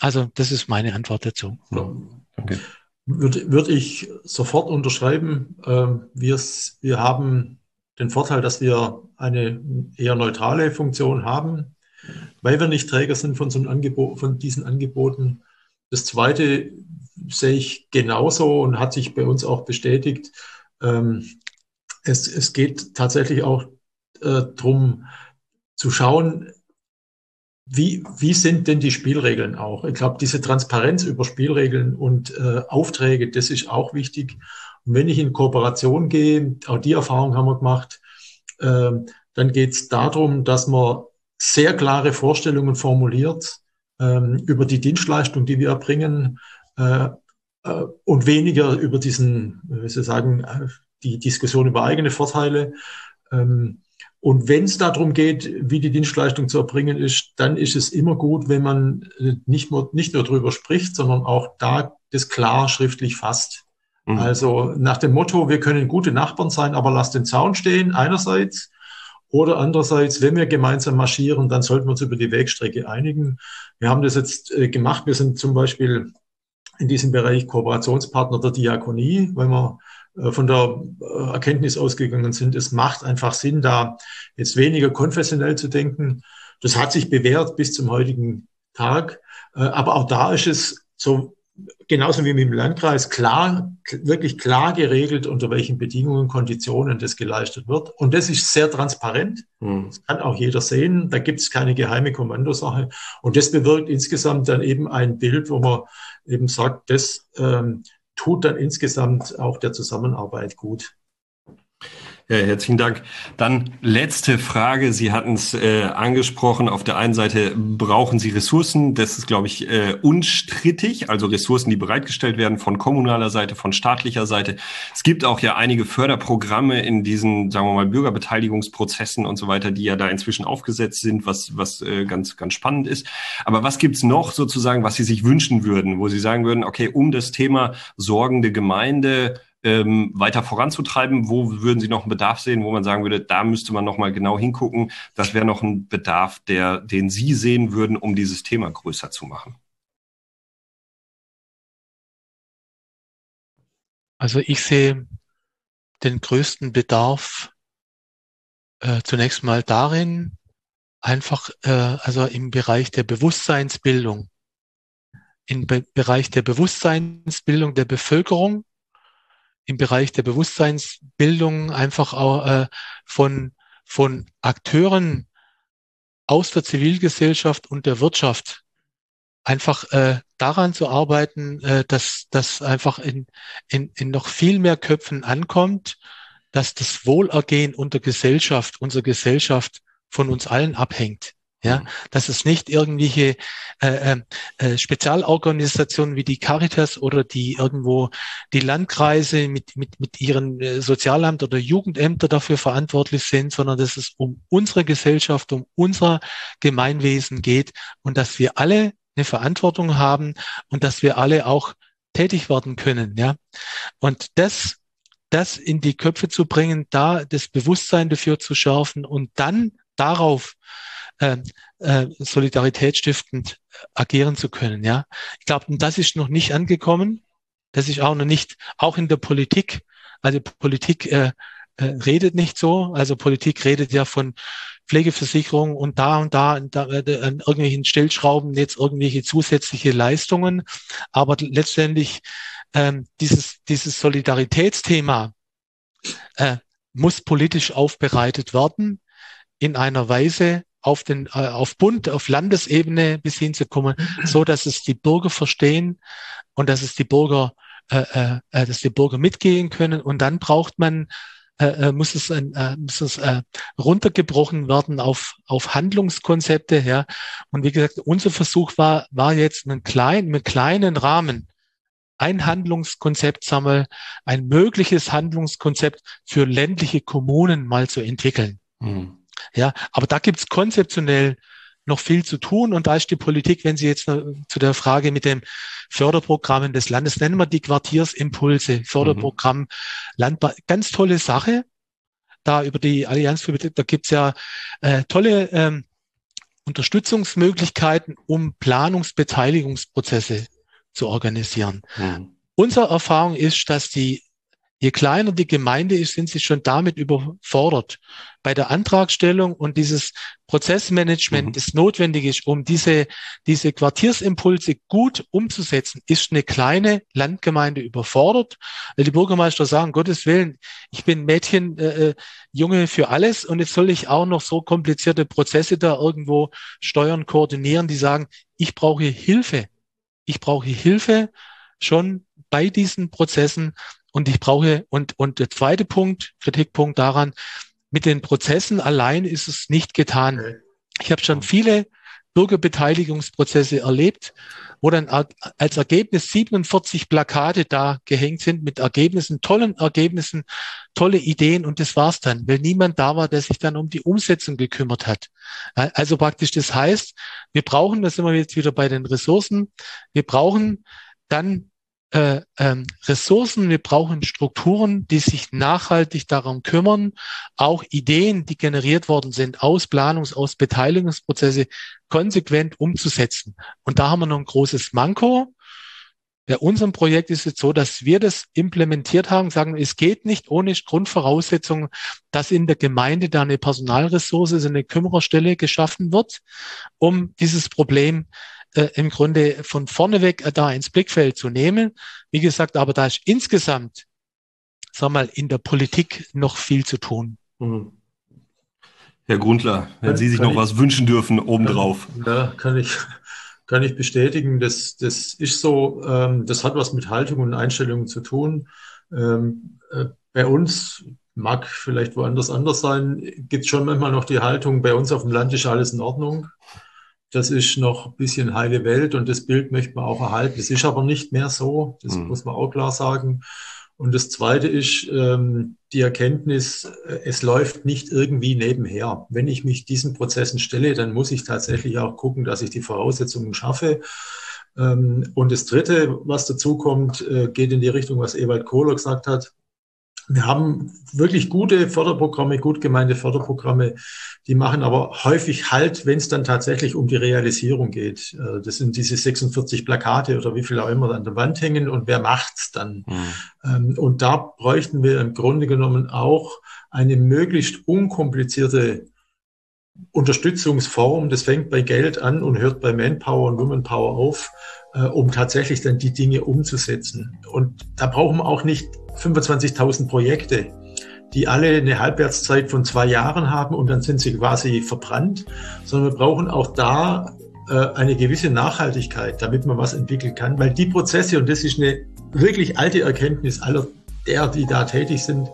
Speaker 3: also das ist meine Antwort dazu. Ja,
Speaker 2: danke. Würde, würde ich sofort unterschreiben. Ähm, wir, haben den Vorteil, dass wir eine eher neutrale Funktion haben, weil wir nicht Träger sind von, so Angebot, von diesen Angeboten. Das Zweite sehe ich genauso und hat sich bei uns auch bestätigt. Ähm, es, es geht tatsächlich auch äh, darum zu schauen, wie, wie sind denn die Spielregeln auch? Ich glaube, diese Transparenz über Spielregeln und äh, Aufträge, das ist auch wichtig. Und wenn ich in Kooperation gehe, auch die Erfahrung haben wir gemacht, äh, dann geht es darum, dass man sehr klare Vorstellungen formuliert ähm, über die Dienstleistung, die wir erbringen äh, äh, und weniger über diesen, wie soll ich sagen, äh, die Diskussion über eigene Vorteile. Ähm, und wenn es darum geht, wie die Dienstleistung zu erbringen ist, dann ist es immer gut, wenn man äh, nicht nur, nicht nur darüber spricht, sondern auch da das klar schriftlich fasst. Mhm. Also nach dem Motto, wir können gute Nachbarn sein, aber lasst den Zaun stehen, einerseits. Oder andererseits, wenn wir gemeinsam marschieren, dann sollten wir uns über die Wegstrecke einigen. Wir haben das jetzt äh, gemacht. Wir sind zum Beispiel in diesem Bereich Kooperationspartner der Diakonie, weil wir von der äh, Erkenntnis ausgegangen sind, es macht einfach Sinn, da jetzt weniger konfessionell zu denken. Das hat sich bewährt bis zum heutigen Tag. Äh, aber auch da ist es so, genauso wie mit dem Landkreis klar, wirklich klar geregelt, unter welchen Bedingungen, Konditionen das geleistet wird. Und das ist sehr transparent. Hm. Das kann auch jeder sehen. Da gibt es keine geheime Kommandosache. Und das bewirkt insgesamt dann eben ein Bild, wo man eben sagt, das ähm, tut dann insgesamt auch der Zusammenarbeit gut.
Speaker 1: Ja, herzlichen Dank. Dann letzte Frage. Sie hatten es äh, angesprochen. Auf der einen Seite brauchen Sie Ressourcen. Das ist, glaube ich, äh, unstrittig. Also Ressourcen, die bereitgestellt werden von kommunaler Seite, von staatlicher Seite. Es gibt auch ja einige Förderprogramme in diesen, sagen wir mal, Bürgerbeteiligungsprozessen und so weiter, die ja da inzwischen aufgesetzt sind, was, was äh, ganz, ganz spannend ist. Aber was gibt's noch sozusagen, was Sie sich wünschen würden, wo Sie sagen würden, okay, um das Thema sorgende Gemeinde ähm, weiter voranzutreiben? Wo würden Sie noch einen Bedarf sehen, wo man sagen würde, da müsste man noch mal genau hingucken? Das wäre noch ein Bedarf, der, den Sie sehen würden, um dieses Thema größer zu machen.
Speaker 3: Also ich sehe den größten Bedarf äh, zunächst mal darin, einfach äh, also im Bereich der Bewusstseinsbildung, im Be Bereich der Bewusstseinsbildung der Bevölkerung im Bereich der Bewusstseinsbildung einfach auch äh, von, von Akteuren aus der Zivilgesellschaft und der Wirtschaft einfach äh, daran zu arbeiten, äh, dass das einfach in, in, in noch viel mehr Köpfen ankommt, dass das Wohlergehen unter Gesellschaft, unserer Gesellschaft von uns allen abhängt. Ja, mhm. dass es nicht irgendwelche äh, äh, äh, Spezialorganisationen wie die Caritas oder die irgendwo die Landkreise mit, mit, mit ihren äh, Sozialamt oder Jugendämter dafür verantwortlich sind, sondern dass es um unsere Gesellschaft, um unser Gemeinwesen geht und dass wir alle eine Verantwortung haben und dass wir alle auch tätig werden können. Ja, und das das in die Köpfe zu bringen, da das Bewusstsein dafür zu schärfen und dann darauf äh, äh, solidaritätsstiftend agieren zu können. Ja, ich glaube, das ist noch nicht angekommen. Das ist auch noch nicht, auch in der Politik. Also Politik äh, äh, redet nicht so. Also Politik redet ja von Pflegeversicherung und da und da, und da äh, an irgendwelchen Stellschrauben jetzt irgendwelche zusätzliche Leistungen. Aber letztendlich ähm, dieses, dieses Solidaritätsthema äh, muss politisch aufbereitet werden in einer Weise, auf den äh, auf Bund, auf Landesebene bis hin zu kommen, so dass es die Bürger verstehen und dass es die Bürger, äh, äh, äh dass die Bürger mitgehen können. Und dann braucht man äh, äh muss es, äh, muss es äh, runtergebrochen werden auf, auf Handlungskonzepte. Ja. Und wie gesagt, unser Versuch war, war jetzt einen kleinen, einen kleinen Rahmen, ein Handlungskonzept sammeln, ein mögliches Handlungskonzept für ländliche Kommunen mal zu entwickeln. Mhm. Ja, aber da gibt's konzeptionell noch viel zu tun. Und da ist die Politik, wenn Sie jetzt zu der Frage mit den Förderprogrammen des Landes, nennen wir die Quartiersimpulse, Förderprogramm, mhm. Landbau, ganz tolle Sache. Da über die Allianz für da gibt's ja äh, tolle ähm, Unterstützungsmöglichkeiten, um Planungsbeteiligungsprozesse zu organisieren. Mhm. Unsere Erfahrung ist, dass die Je kleiner die Gemeinde ist, sind sie schon damit überfordert. Bei der Antragstellung und dieses Prozessmanagement, mhm. das notwendig ist, um diese, diese Quartiersimpulse gut umzusetzen, ist eine kleine Landgemeinde überfordert, weil die Bürgermeister sagen, Gottes Willen, ich bin Mädchen, äh, äh, Junge für alles und jetzt soll ich auch noch so komplizierte Prozesse da irgendwo steuern, koordinieren, die sagen, ich brauche Hilfe. Ich brauche Hilfe schon bei diesen Prozessen, und ich brauche, und, und der zweite Punkt, Kritikpunkt daran, mit den Prozessen allein ist es nicht getan. Ich habe schon viele Bürgerbeteiligungsprozesse erlebt, wo dann als Ergebnis 47 Plakate da gehängt sind mit Ergebnissen, tollen Ergebnissen, tolle Ideen und das war's dann, weil niemand da war, der sich dann um die Umsetzung gekümmert hat. Also praktisch, das heißt, wir brauchen, da sind wir jetzt wieder bei den Ressourcen, wir brauchen dann äh, ähm, Ressourcen, wir brauchen Strukturen, die sich nachhaltig darum kümmern, auch Ideen, die generiert worden sind, aus Planungs-, aus Beteiligungsprozesse konsequent umzusetzen. Und da haben wir noch ein großes Manko. Bei unserem Projekt ist es so, dass wir das implementiert haben, sagen, es geht nicht ohne Grundvoraussetzung, dass in der Gemeinde da eine Personalressource, eine Kümmererstelle geschaffen wird, um dieses Problem äh, im Grunde von vorne weg äh, da ins Blickfeld zu nehmen. Wie gesagt, aber da ist insgesamt, sag mal, in der Politik noch viel zu tun. Mhm.
Speaker 1: Herr Grundler, wenn kann, Sie sich noch ich, was wünschen dürfen, obendrauf.
Speaker 2: Ja, kann ich, kann ich bestätigen. Das, das ist so, ähm, das hat was mit Haltung und Einstellungen zu tun. Ähm, äh, bei uns mag vielleicht woanders anders sein, gibt es schon manchmal noch die Haltung, bei uns auf dem Land ist alles in Ordnung. Das ist noch ein bisschen heile Welt und das Bild möchte man auch erhalten. Das ist aber nicht mehr so, das mhm. muss man auch klar sagen. Und das Zweite ist ähm, die Erkenntnis, äh, es läuft nicht irgendwie nebenher. Wenn ich mich diesen Prozessen stelle, dann muss ich tatsächlich auch gucken, dass ich die Voraussetzungen schaffe. Ähm, und das Dritte, was dazu kommt, äh, geht in die Richtung, was Ewald Kohler gesagt hat. Wir haben wirklich gute Förderprogramme, gut gemeinte Förderprogramme, die machen aber häufig Halt, wenn es dann tatsächlich um die Realisierung geht. Äh, das sind diese 46 Plakate oder wie viel auch immer an der Wand hängen und wer macht's dann? Mhm. Und da bräuchten wir im Grunde genommen auch eine möglichst unkomplizierte Unterstützungsform. Das fängt bei Geld an und hört bei Manpower und Womanpower auf, äh, um tatsächlich dann die Dinge umzusetzen. Und da brauchen wir auch nicht 25.000 Projekte, die alle eine Halbwertszeit von zwei Jahren haben und dann sind sie quasi verbrannt, sondern wir brauchen auch da äh, eine gewisse Nachhaltigkeit, damit man was entwickeln kann, weil die Prozesse, und das ist eine wirklich alte Erkenntnis aller der, die da tätig sind,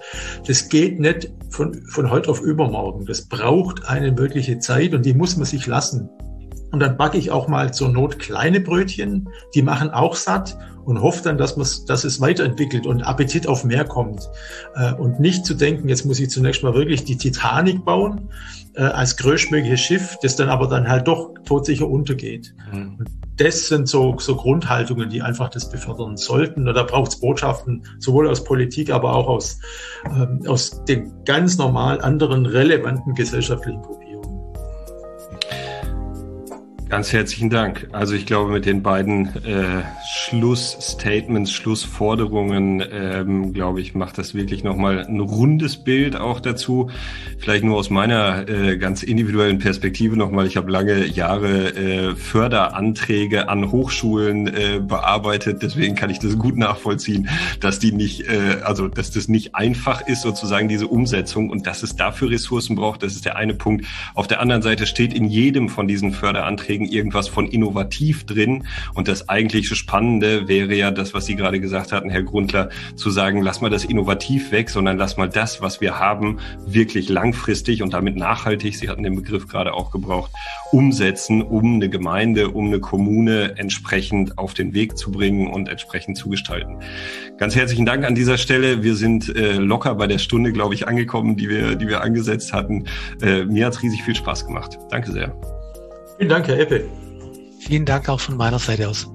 Speaker 2: das geht nicht von, von heute auf übermorgen. Das braucht eine wirkliche Zeit und die muss man sich lassen. Und dann backe ich auch mal zur Not kleine Brötchen, die machen auch satt und hoffe dann, dass, dass es weiterentwickelt und Appetit auf mehr kommt. Äh, und nicht zu denken, jetzt muss ich zunächst mal wirklich die Titanic bauen äh, als größtmögliches Schiff, das dann aber dann halt doch todsicher untergeht. Mhm. Das sind so, so Grundhaltungen, die einfach das befördern sollten. Und da braucht es Botschaften, sowohl aus Politik, aber auch aus, ähm, aus den ganz normal anderen relevanten gesellschaftlichen Gruppen.
Speaker 1: Ganz herzlichen Dank. Also ich glaube, mit den beiden äh, Schlussstatements, Schlussforderungen, ähm, glaube ich, macht das wirklich nochmal ein rundes Bild auch dazu. Vielleicht nur aus meiner äh, ganz individuellen Perspektive nochmal. Ich habe lange Jahre äh, Förderanträge an Hochschulen äh, bearbeitet. Deswegen kann ich das gut nachvollziehen, dass die nicht, äh, also dass das nicht einfach ist, sozusagen diese Umsetzung und dass es dafür Ressourcen braucht. Das ist der eine Punkt. Auf der anderen Seite steht in jedem von diesen Förderanträgen Beiträgen irgendwas von innovativ drin. Und das eigentliche Spannende wäre ja das, was Sie gerade gesagt hatten, Herr Grundler, zu sagen, lass mal das innovativ weg, sondern lass mal das, was wir haben, wirklich langfristig und damit nachhaltig, Sie hatten den Begriff gerade auch gebraucht, umsetzen, um eine Gemeinde, um eine Kommune entsprechend auf den Weg zu bringen und entsprechend zu gestalten. Ganz herzlichen Dank an dieser Stelle. Wir sind äh, locker bei der Stunde, glaube ich, angekommen, die wir, die wir angesetzt hatten. Äh, mir hat es riesig viel Spaß gemacht. Danke sehr.
Speaker 2: Vielen Dank, Herr Eppe.
Speaker 3: Vielen Dank auch von meiner Seite aus.